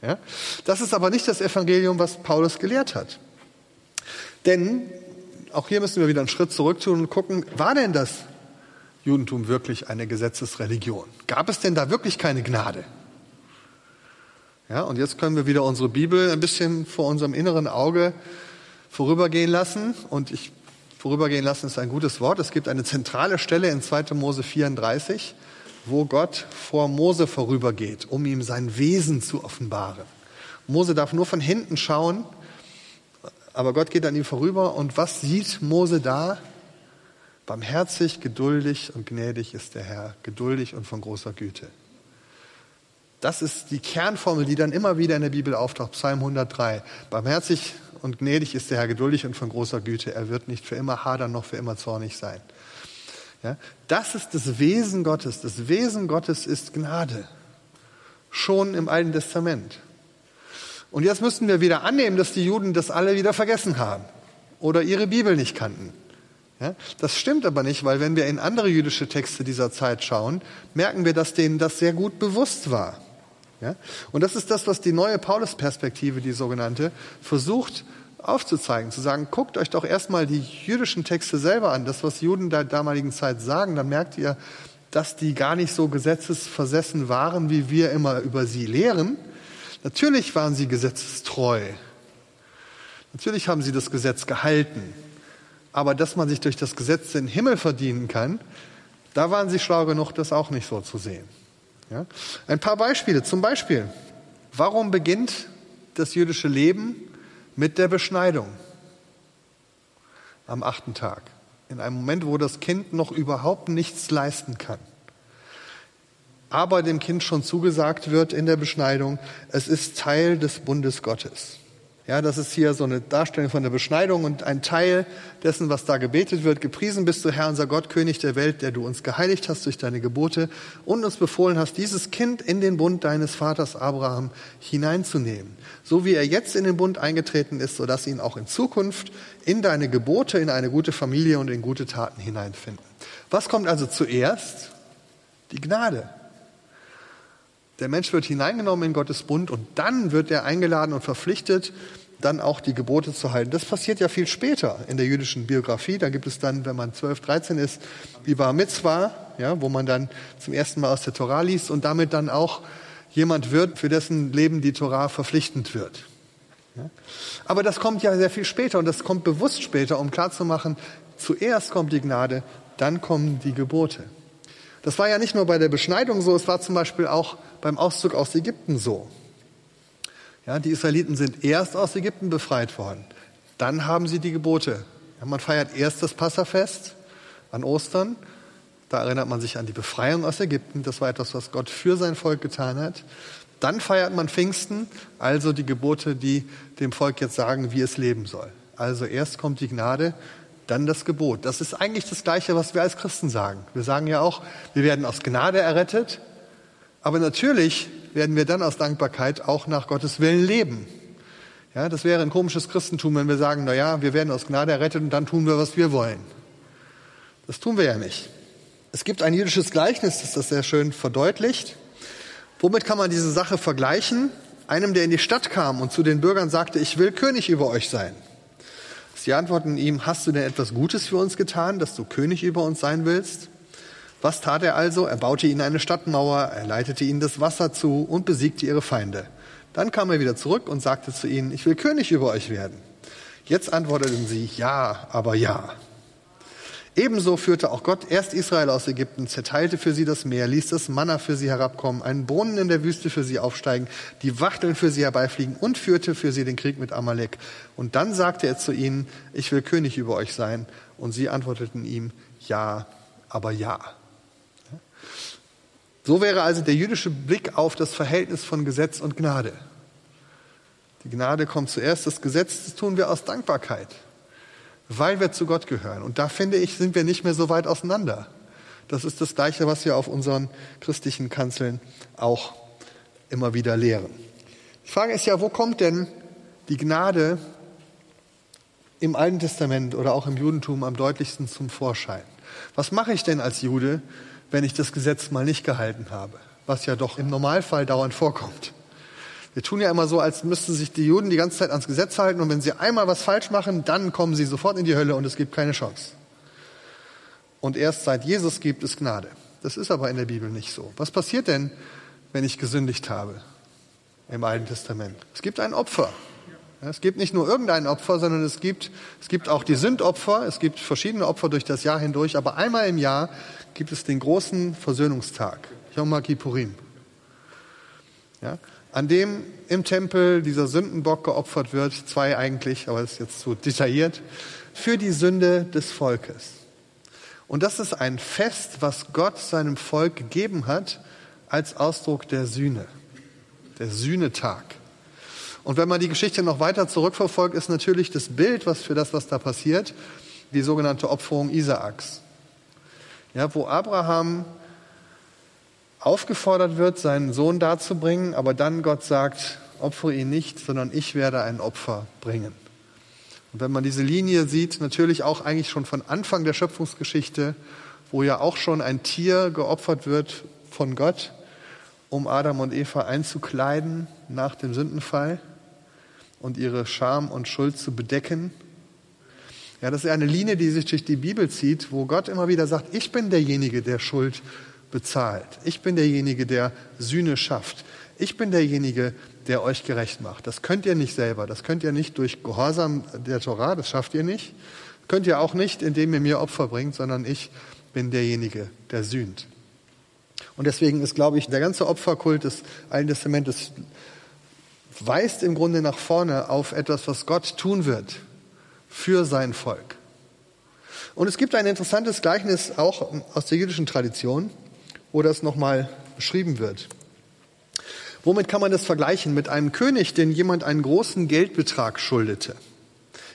Ja? Das ist aber nicht das Evangelium, was Paulus gelehrt hat. Denn auch hier müssen wir wieder einen Schritt zurück tun und gucken, war denn das Judentum wirklich eine Gesetzesreligion? Gab es denn da wirklich keine Gnade? Ja, und jetzt können wir wieder unsere Bibel ein bisschen vor unserem inneren Auge vorübergehen lassen. Und ich, vorübergehen lassen ist ein gutes Wort. Es gibt eine zentrale Stelle in 2. Mose 34, wo Gott vor Mose vorübergeht, um ihm sein Wesen zu offenbaren. Mose darf nur von hinten schauen aber Gott geht an ihm vorüber und was sieht Mose da? Barmherzig, geduldig und gnädig ist der Herr, geduldig und von großer Güte. Das ist die Kernformel, die dann immer wieder in der Bibel auftaucht, Psalm 103. Barmherzig und gnädig ist der Herr, geduldig und von großer Güte. Er wird nicht für immer hadern, noch für immer zornig sein. Ja, das ist das Wesen Gottes. Das Wesen Gottes ist Gnade. Schon im Alten Testament. Und jetzt müssten wir wieder annehmen, dass die Juden das alle wieder vergessen haben oder ihre Bibel nicht kannten. Ja, das stimmt aber nicht, weil wenn wir in andere jüdische Texte dieser Zeit schauen, merken wir, dass denen das sehr gut bewusst war. Ja, und das ist das, was die neue Paulus-Perspektive, die sogenannte, versucht aufzuzeigen, zu sagen, guckt euch doch erstmal die jüdischen Texte selber an, das, was Juden der damaligen Zeit sagen, dann merkt ihr, dass die gar nicht so gesetzesversessen waren, wie wir immer über sie lehren, Natürlich waren sie gesetzestreu. Natürlich haben sie das Gesetz gehalten. Aber dass man sich durch das Gesetz den Himmel verdienen kann, da waren sie schlau genug, das auch nicht so zu sehen. Ja? Ein paar Beispiele. Zum Beispiel, warum beginnt das jüdische Leben mit der Beschneidung am achten Tag? In einem Moment, wo das Kind noch überhaupt nichts leisten kann aber dem Kind schon zugesagt wird in der Beschneidung, es ist Teil des Bundes Gottes. Ja, das ist hier so eine Darstellung von der Beschneidung und ein Teil dessen, was da gebetet wird. Gepriesen bist du, Herr, unser Gott, König der Welt, der du uns geheiligt hast durch deine Gebote und uns befohlen hast, dieses Kind in den Bund deines Vaters Abraham hineinzunehmen. So wie er jetzt in den Bund eingetreten ist, sodass ihn auch in Zukunft in deine Gebote, in eine gute Familie und in gute Taten hineinfinden. Was kommt also zuerst? Die Gnade. Der Mensch wird hineingenommen in Gottes Bund und dann wird er eingeladen und verpflichtet, dann auch die Gebote zu halten. Das passiert ja viel später in der jüdischen Biografie. Da gibt es dann, wenn man 12, 13 ist, die Bar Mitzvah, ja, wo man dann zum ersten Mal aus der Torah liest und damit dann auch jemand wird, für dessen Leben die Torah verpflichtend wird. Ja. Aber das kommt ja sehr viel später und das kommt bewusst später, um klarzumachen, zuerst kommt die Gnade, dann kommen die Gebote. Das war ja nicht nur bei der Beschneidung so, es war zum Beispiel auch beim Auszug aus Ägypten so. Ja, die Israeliten sind erst aus Ägypten befreit worden. Dann haben sie die Gebote. Ja, man feiert erst das Passafest an Ostern. Da erinnert man sich an die Befreiung aus Ägypten. Das war etwas, was Gott für sein Volk getan hat. Dann feiert man Pfingsten, also die Gebote, die dem Volk jetzt sagen, wie es leben soll. Also erst kommt die Gnade, dann das Gebot. Das ist eigentlich das Gleiche, was wir als Christen sagen. Wir sagen ja auch, wir werden aus Gnade errettet, Aber natürlich werden wir dann aus Dankbarkeit auch nach Gottes Willen leben. Ja, das wäre ein komisches Christentum, wenn wir sagen, na ja, wir werden aus Gnade errettet und dann tun wir, was wir wollen. Das tun wir ja nicht. Es gibt ein jüdisches Gleichnis, das das sehr schön verdeutlicht. Womit kann man diese Sache vergleichen? Einem, der in die Stadt kam und zu den Bürgern sagte, ich will König über euch sein. Sie antworten ihm, hast du denn etwas Gutes für uns getan, dass du König über uns sein willst? Was tat er also? Er baute ihnen eine Stadtmauer, er leitete ihnen das Wasser zu und besiegte ihre Feinde. Dann kam er wieder zurück und sagte zu ihnen, ich will König über euch werden. Jetzt antworteten sie, ja, aber ja. Ebenso führte auch Gott erst Israel aus Ägypten, zerteilte für sie das Meer, ließ das Manna für sie herabkommen, einen Brunnen in der Wüste für sie aufsteigen, die Wachteln für sie herbeifliegen und führte für sie den Krieg mit Amalek. Und dann sagte er zu ihnen, ich will König über euch sein. Und sie antworteten ihm, ja, aber ja. So wäre also der jüdische Blick auf das Verhältnis von Gesetz und Gnade. Die Gnade kommt zuerst, das Gesetz das tun wir aus Dankbarkeit, weil wir zu Gott gehören. Und da finde ich, sind wir nicht mehr so weit auseinander. Das ist das Gleiche, was wir auf unseren christlichen Kanzeln auch immer wieder lehren. Die Frage ist ja, wo kommt denn die Gnade im Alten Testament oder auch im Judentum am deutlichsten zum Vorschein? Was mache ich denn als Jude, wenn ich das Gesetz mal nicht gehalten habe, was ja doch im Normalfall dauernd vorkommt. Wir tun ja immer so, als müssten sich die Juden die ganze Zeit ans Gesetz halten und wenn sie einmal was falsch machen, dann kommen sie sofort in die Hölle und es gibt keine Chance. Und erst seit Jesus gibt es Gnade. Das ist aber in der Bibel nicht so. Was passiert denn, wenn ich gesündigt habe im Alten Testament? Es gibt ein Opfer. Es gibt nicht nur irgendein Opfer, sondern es gibt, es gibt auch die Sündopfer. Es gibt verschiedene Opfer durch das Jahr hindurch. Aber einmal im Jahr gibt es den großen Versöhnungstag, Yom Kippurim, ja, an dem im Tempel dieser Sündenbock geopfert wird, zwei eigentlich, aber das ist jetzt zu detailliert, für die Sünde des Volkes. Und das ist ein Fest, was Gott seinem Volk gegeben hat als Ausdruck der Sühne, der Sühnetag. Und wenn man die Geschichte noch weiter zurückverfolgt, ist natürlich das Bild, was für das, was da passiert, die sogenannte Opferung Isaaks ja, wo Abraham aufgefordert wird, seinen Sohn darzubringen, aber dann Gott sagt, opfere ihn nicht, sondern ich werde ein Opfer bringen. Und wenn man diese Linie sieht, natürlich auch eigentlich schon von Anfang der Schöpfungsgeschichte, wo ja auch schon ein Tier geopfert wird von Gott, um Adam und Eva einzukleiden nach dem Sündenfall und ihre Scham und Schuld zu bedecken. Ja, das ist eine Linie, die sich durch die Bibel zieht, wo Gott immer wieder sagt, ich bin derjenige, der Schuld bezahlt. Ich bin derjenige, der Sühne schafft. Ich bin derjenige, der euch gerecht macht. Das könnt ihr nicht selber. Das könnt ihr nicht durch Gehorsam der Torah. Das schafft ihr nicht. Könnt ihr auch nicht, indem ihr mir Opfer bringt, sondern ich bin derjenige, der sühnt. Und deswegen ist, glaube ich, der ganze Opferkult des Alten Testamentes weist im Grunde nach vorne auf etwas, was Gott tun wird für sein Volk. Und es gibt ein interessantes Gleichnis auch aus der jüdischen Tradition, wo das nochmal beschrieben wird. Womit kann man das vergleichen? Mit einem König, den jemand einen großen Geldbetrag schuldete.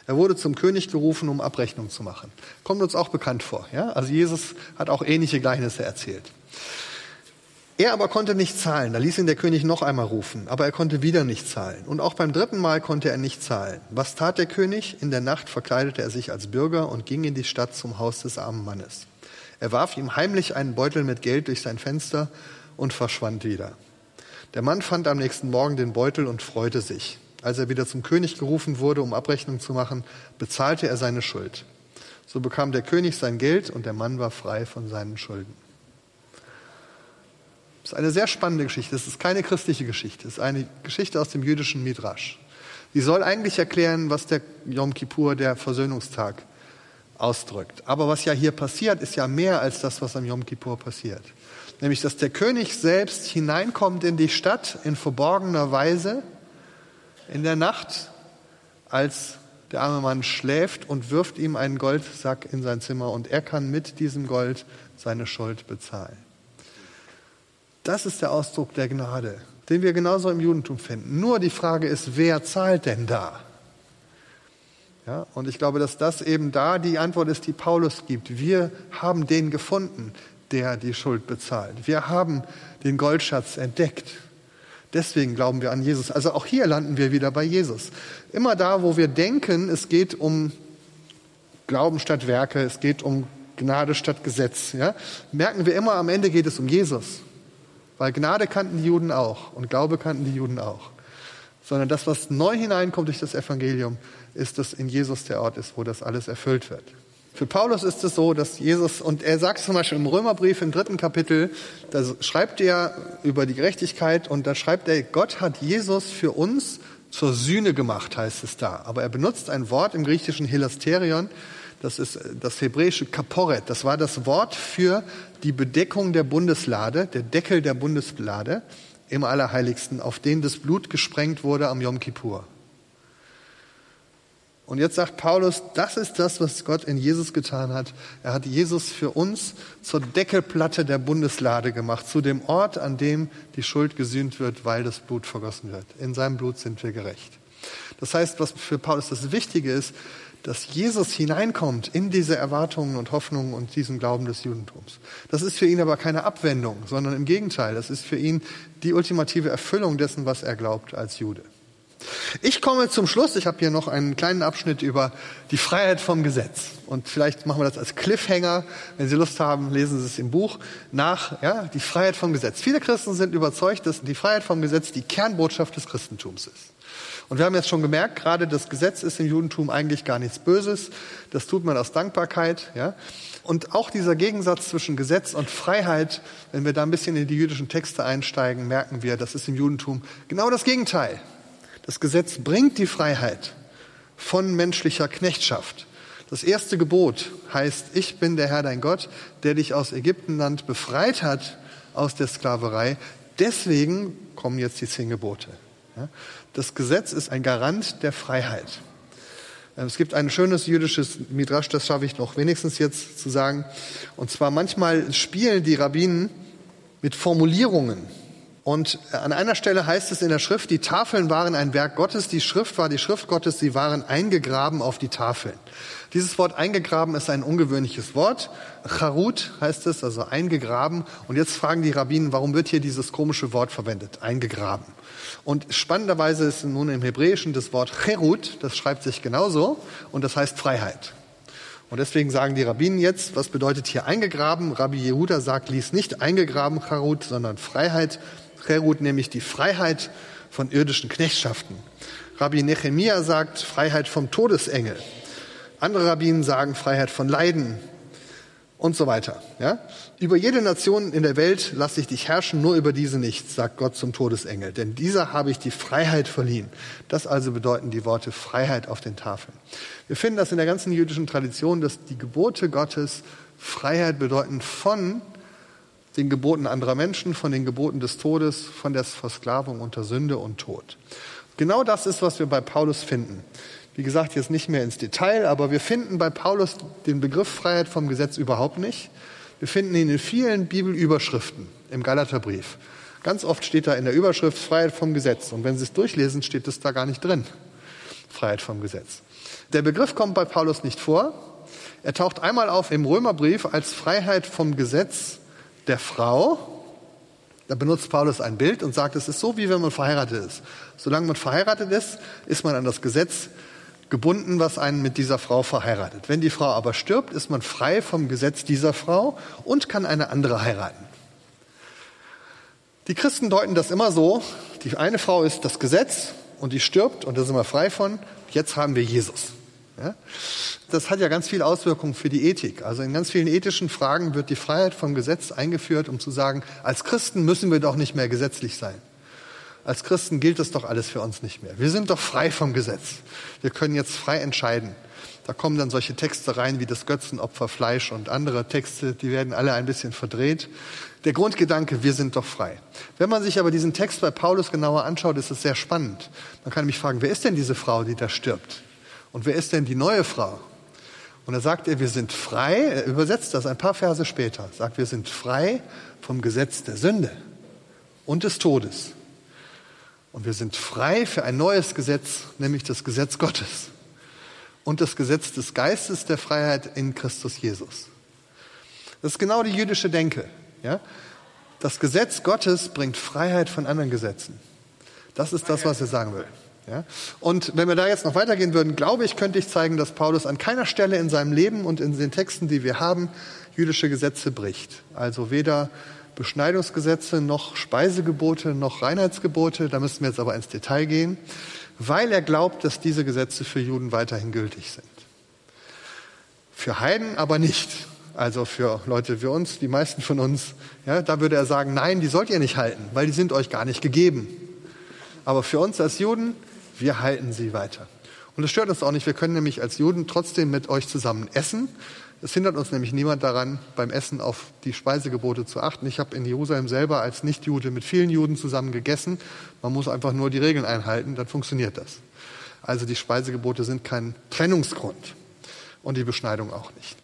Er wurde zum König gerufen, um Abrechnung zu machen. Kommt uns auch bekannt vor. Ja? Also Jesus hat auch ähnliche Gleichnisse erzählt. Er aber konnte nicht zahlen. Da ließ ihn der König noch einmal rufen, aber er konnte wieder nicht zahlen. Und auch beim dritten Mal konnte er nicht zahlen. Was tat der König? In der Nacht verkleidete er sich als Bürger und ging in die Stadt zum Haus des armen Mannes. Er warf ihm heimlich einen Beutel mit Geld durch sein Fenster und verschwand wieder. Der Mann fand am nächsten Morgen den Beutel und freute sich. Als er wieder zum König gerufen wurde, um Abrechnung zu machen, bezahlte er seine Schuld. So bekam der König sein Geld und der Mann war frei von seinen Schulden. Das ist eine sehr spannende Geschichte. Das ist keine christliche Geschichte. Das ist eine Geschichte aus dem jüdischen Midrash. Die soll eigentlich erklären, was der Yom Kippur, der Versöhnungstag, ausdrückt. Aber was ja hier passiert, ist ja mehr als das, was am Yom Kippur passiert. Nämlich, dass der König selbst hineinkommt in die Stadt in verborgener Weise in der Nacht, als der arme Mann schläft und wirft ihm einen Goldsack in sein Zimmer und er kann mit diesem Gold seine Schuld bezahlen. Das ist der Ausdruck der Gnade, den wir genauso im Judentum finden. Nur die Frage ist, wer zahlt denn da? Ja, und ich glaube, dass das eben da die Antwort ist, die Paulus gibt. Wir haben den gefunden, der die Schuld bezahlt. Wir haben den Goldschatz entdeckt. Deswegen glauben wir an Jesus. Also auch hier landen wir wieder bei Jesus. Immer da, wo wir denken, es geht um Glauben statt Werke, es geht um Gnade statt Gesetz, ja, merken wir immer, am Ende geht es um Jesus. Weil Gnade kannten die Juden auch und Glaube kannten die Juden auch. Sondern das, was neu hineinkommt durch das Evangelium, ist, dass in Jesus der Ort ist, wo das alles erfüllt wird. Für Paulus ist es so, dass Jesus, und er sagt zum Beispiel im Römerbrief im dritten Kapitel, da schreibt er über die Gerechtigkeit und da schreibt er, Gott hat Jesus für uns zur Sühne gemacht, heißt es da. Aber er benutzt ein Wort im griechischen Hilasterion, das ist das hebräische Kaporet. Das war das Wort für die Bedeckung der Bundeslade, der Deckel der Bundeslade im Allerheiligsten, auf den das Blut gesprengt wurde am Yom Kippur. Und jetzt sagt Paulus, das ist das, was Gott in Jesus getan hat. Er hat Jesus für uns zur Deckelplatte der Bundeslade gemacht, zu dem Ort, an dem die Schuld gesühnt wird, weil das Blut vergossen wird. In seinem Blut sind wir gerecht. Das heißt, was für Paulus das Wichtige ist, dass Jesus hineinkommt in diese Erwartungen und Hoffnungen und diesen Glauben des Judentums. Das ist für ihn aber keine Abwendung, sondern im Gegenteil, das ist für ihn die ultimative Erfüllung dessen, was er glaubt als Jude. Ich komme zum Schluss. Ich habe hier noch einen kleinen Abschnitt über die Freiheit vom Gesetz. Und vielleicht machen wir das als Cliffhanger. Wenn Sie Lust haben, lesen Sie es im Buch nach. Ja, die Freiheit vom Gesetz. Viele Christen sind überzeugt, dass die Freiheit vom Gesetz die Kernbotschaft des Christentums ist. Und wir haben jetzt schon gemerkt, gerade das Gesetz ist im Judentum eigentlich gar nichts Böses. Das tut man aus Dankbarkeit. Ja. Und auch dieser Gegensatz zwischen Gesetz und Freiheit, wenn wir da ein bisschen in die jüdischen Texte einsteigen, merken wir, das ist im Judentum genau das Gegenteil. Das Gesetz bringt die Freiheit von menschlicher Knechtschaft. Das erste Gebot heißt, ich bin der Herr dein Gott, der dich aus Ägyptenland befreit hat aus der Sklaverei. Deswegen kommen jetzt die zehn Gebote. Das Gesetz ist ein Garant der Freiheit. Es gibt ein schönes jüdisches Midrash, das schaffe ich noch wenigstens jetzt zu sagen. Und zwar manchmal spielen die Rabbinen mit Formulierungen und an einer Stelle heißt es in der Schrift, die Tafeln waren ein Werk Gottes, die Schrift war die Schrift Gottes, sie waren eingegraben auf die Tafeln. Dieses Wort eingegraben ist ein ungewöhnliches Wort. Charut heißt es, also eingegraben. Und jetzt fragen die Rabbinen, warum wird hier dieses komische Wort verwendet? Eingegraben. Und spannenderweise ist nun im Hebräischen das Wort Cherut, das schreibt sich genauso, und das heißt Freiheit. Und deswegen sagen die Rabbinen jetzt, was bedeutet hier eingegraben? Rabbi Yehuda sagt, lies nicht eingegraben Charut, sondern Freiheit. Cherut, nämlich die Freiheit von irdischen Knechtschaften. Rabbi Nehemia sagt Freiheit vom Todesengel. Andere Rabbinen sagen Freiheit von Leiden und so weiter. Ja? Über jede Nation in der Welt lasse ich dich herrschen, nur über diese nicht, sagt Gott zum Todesengel. Denn dieser habe ich die Freiheit verliehen. Das also bedeuten die Worte Freiheit auf den Tafeln. Wir finden das in der ganzen jüdischen Tradition, dass die Gebote Gottes Freiheit bedeuten von den Geboten anderer Menschen, von den Geboten des Todes, von der Versklavung unter Sünde und Tod. Genau das ist, was wir bei Paulus finden. Wie gesagt, jetzt nicht mehr ins Detail, aber wir finden bei Paulus den Begriff Freiheit vom Gesetz überhaupt nicht. Wir finden ihn in vielen Bibelüberschriften im Galaterbrief. Ganz oft steht da in der Überschrift Freiheit vom Gesetz. Und wenn Sie es durchlesen, steht es da gar nicht drin. Freiheit vom Gesetz. Der Begriff kommt bei Paulus nicht vor. Er taucht einmal auf im Römerbrief als Freiheit vom Gesetz der Frau, da benutzt Paulus ein Bild und sagt, es ist so, wie wenn man verheiratet ist. Solange man verheiratet ist, ist man an das Gesetz gebunden, was einen mit dieser Frau verheiratet. Wenn die Frau aber stirbt, ist man frei vom Gesetz dieser Frau und kann eine andere heiraten. Die Christen deuten das immer so, die eine Frau ist das Gesetz und die stirbt und da sind wir frei von. Jetzt haben wir Jesus. Ja? Das hat ja ganz viele Auswirkungen für die Ethik. Also in ganz vielen ethischen Fragen wird die Freiheit vom Gesetz eingeführt, um zu sagen, als Christen müssen wir doch nicht mehr gesetzlich sein. Als Christen gilt das doch alles für uns nicht mehr. Wir sind doch frei vom Gesetz. Wir können jetzt frei entscheiden. Da kommen dann solche Texte rein wie das Götzenopfer, Fleisch und andere Texte, die werden alle ein bisschen verdreht. Der Grundgedanke, wir sind doch frei. Wenn man sich aber diesen Text bei Paulus genauer anschaut, ist es sehr spannend. Man kann mich fragen, wer ist denn diese Frau, die da stirbt? Und wer ist denn die neue Frau? Und da sagt er, wir sind frei, er übersetzt das ein paar Verse später, sagt, wir sind frei vom Gesetz der Sünde und des Todes. Und wir sind frei für ein neues Gesetz, nämlich das Gesetz Gottes und das Gesetz des Geistes der Freiheit in Christus Jesus. Das ist genau die jüdische Denke. Ja? Das Gesetz Gottes bringt Freiheit von anderen Gesetzen. Das ist das, was er sagen will. Ja? Und wenn wir da jetzt noch weitergehen würden, glaube ich, könnte ich zeigen, dass Paulus an keiner Stelle in seinem Leben und in den Texten, die wir haben, jüdische Gesetze bricht. Also weder Beschneidungsgesetze noch Speisegebote noch Reinheitsgebote, da müssten wir jetzt aber ins Detail gehen, weil er glaubt, dass diese Gesetze für Juden weiterhin gültig sind. Für Heiden aber nicht. Also für Leute wie uns, die meisten von uns, ja, da würde er sagen, nein, die sollt ihr nicht halten, weil die sind euch gar nicht gegeben. Aber für uns als Juden, wir halten sie weiter. Und das stört uns auch nicht. Wir können nämlich als Juden trotzdem mit euch zusammen essen. Es hindert uns nämlich niemand daran, beim Essen auf die Speisegebote zu achten. Ich habe in Jerusalem selber als Nichtjude mit vielen Juden zusammen gegessen. Man muss einfach nur die Regeln einhalten, dann funktioniert das. Also die Speisegebote sind kein Trennungsgrund und die Beschneidung auch nicht.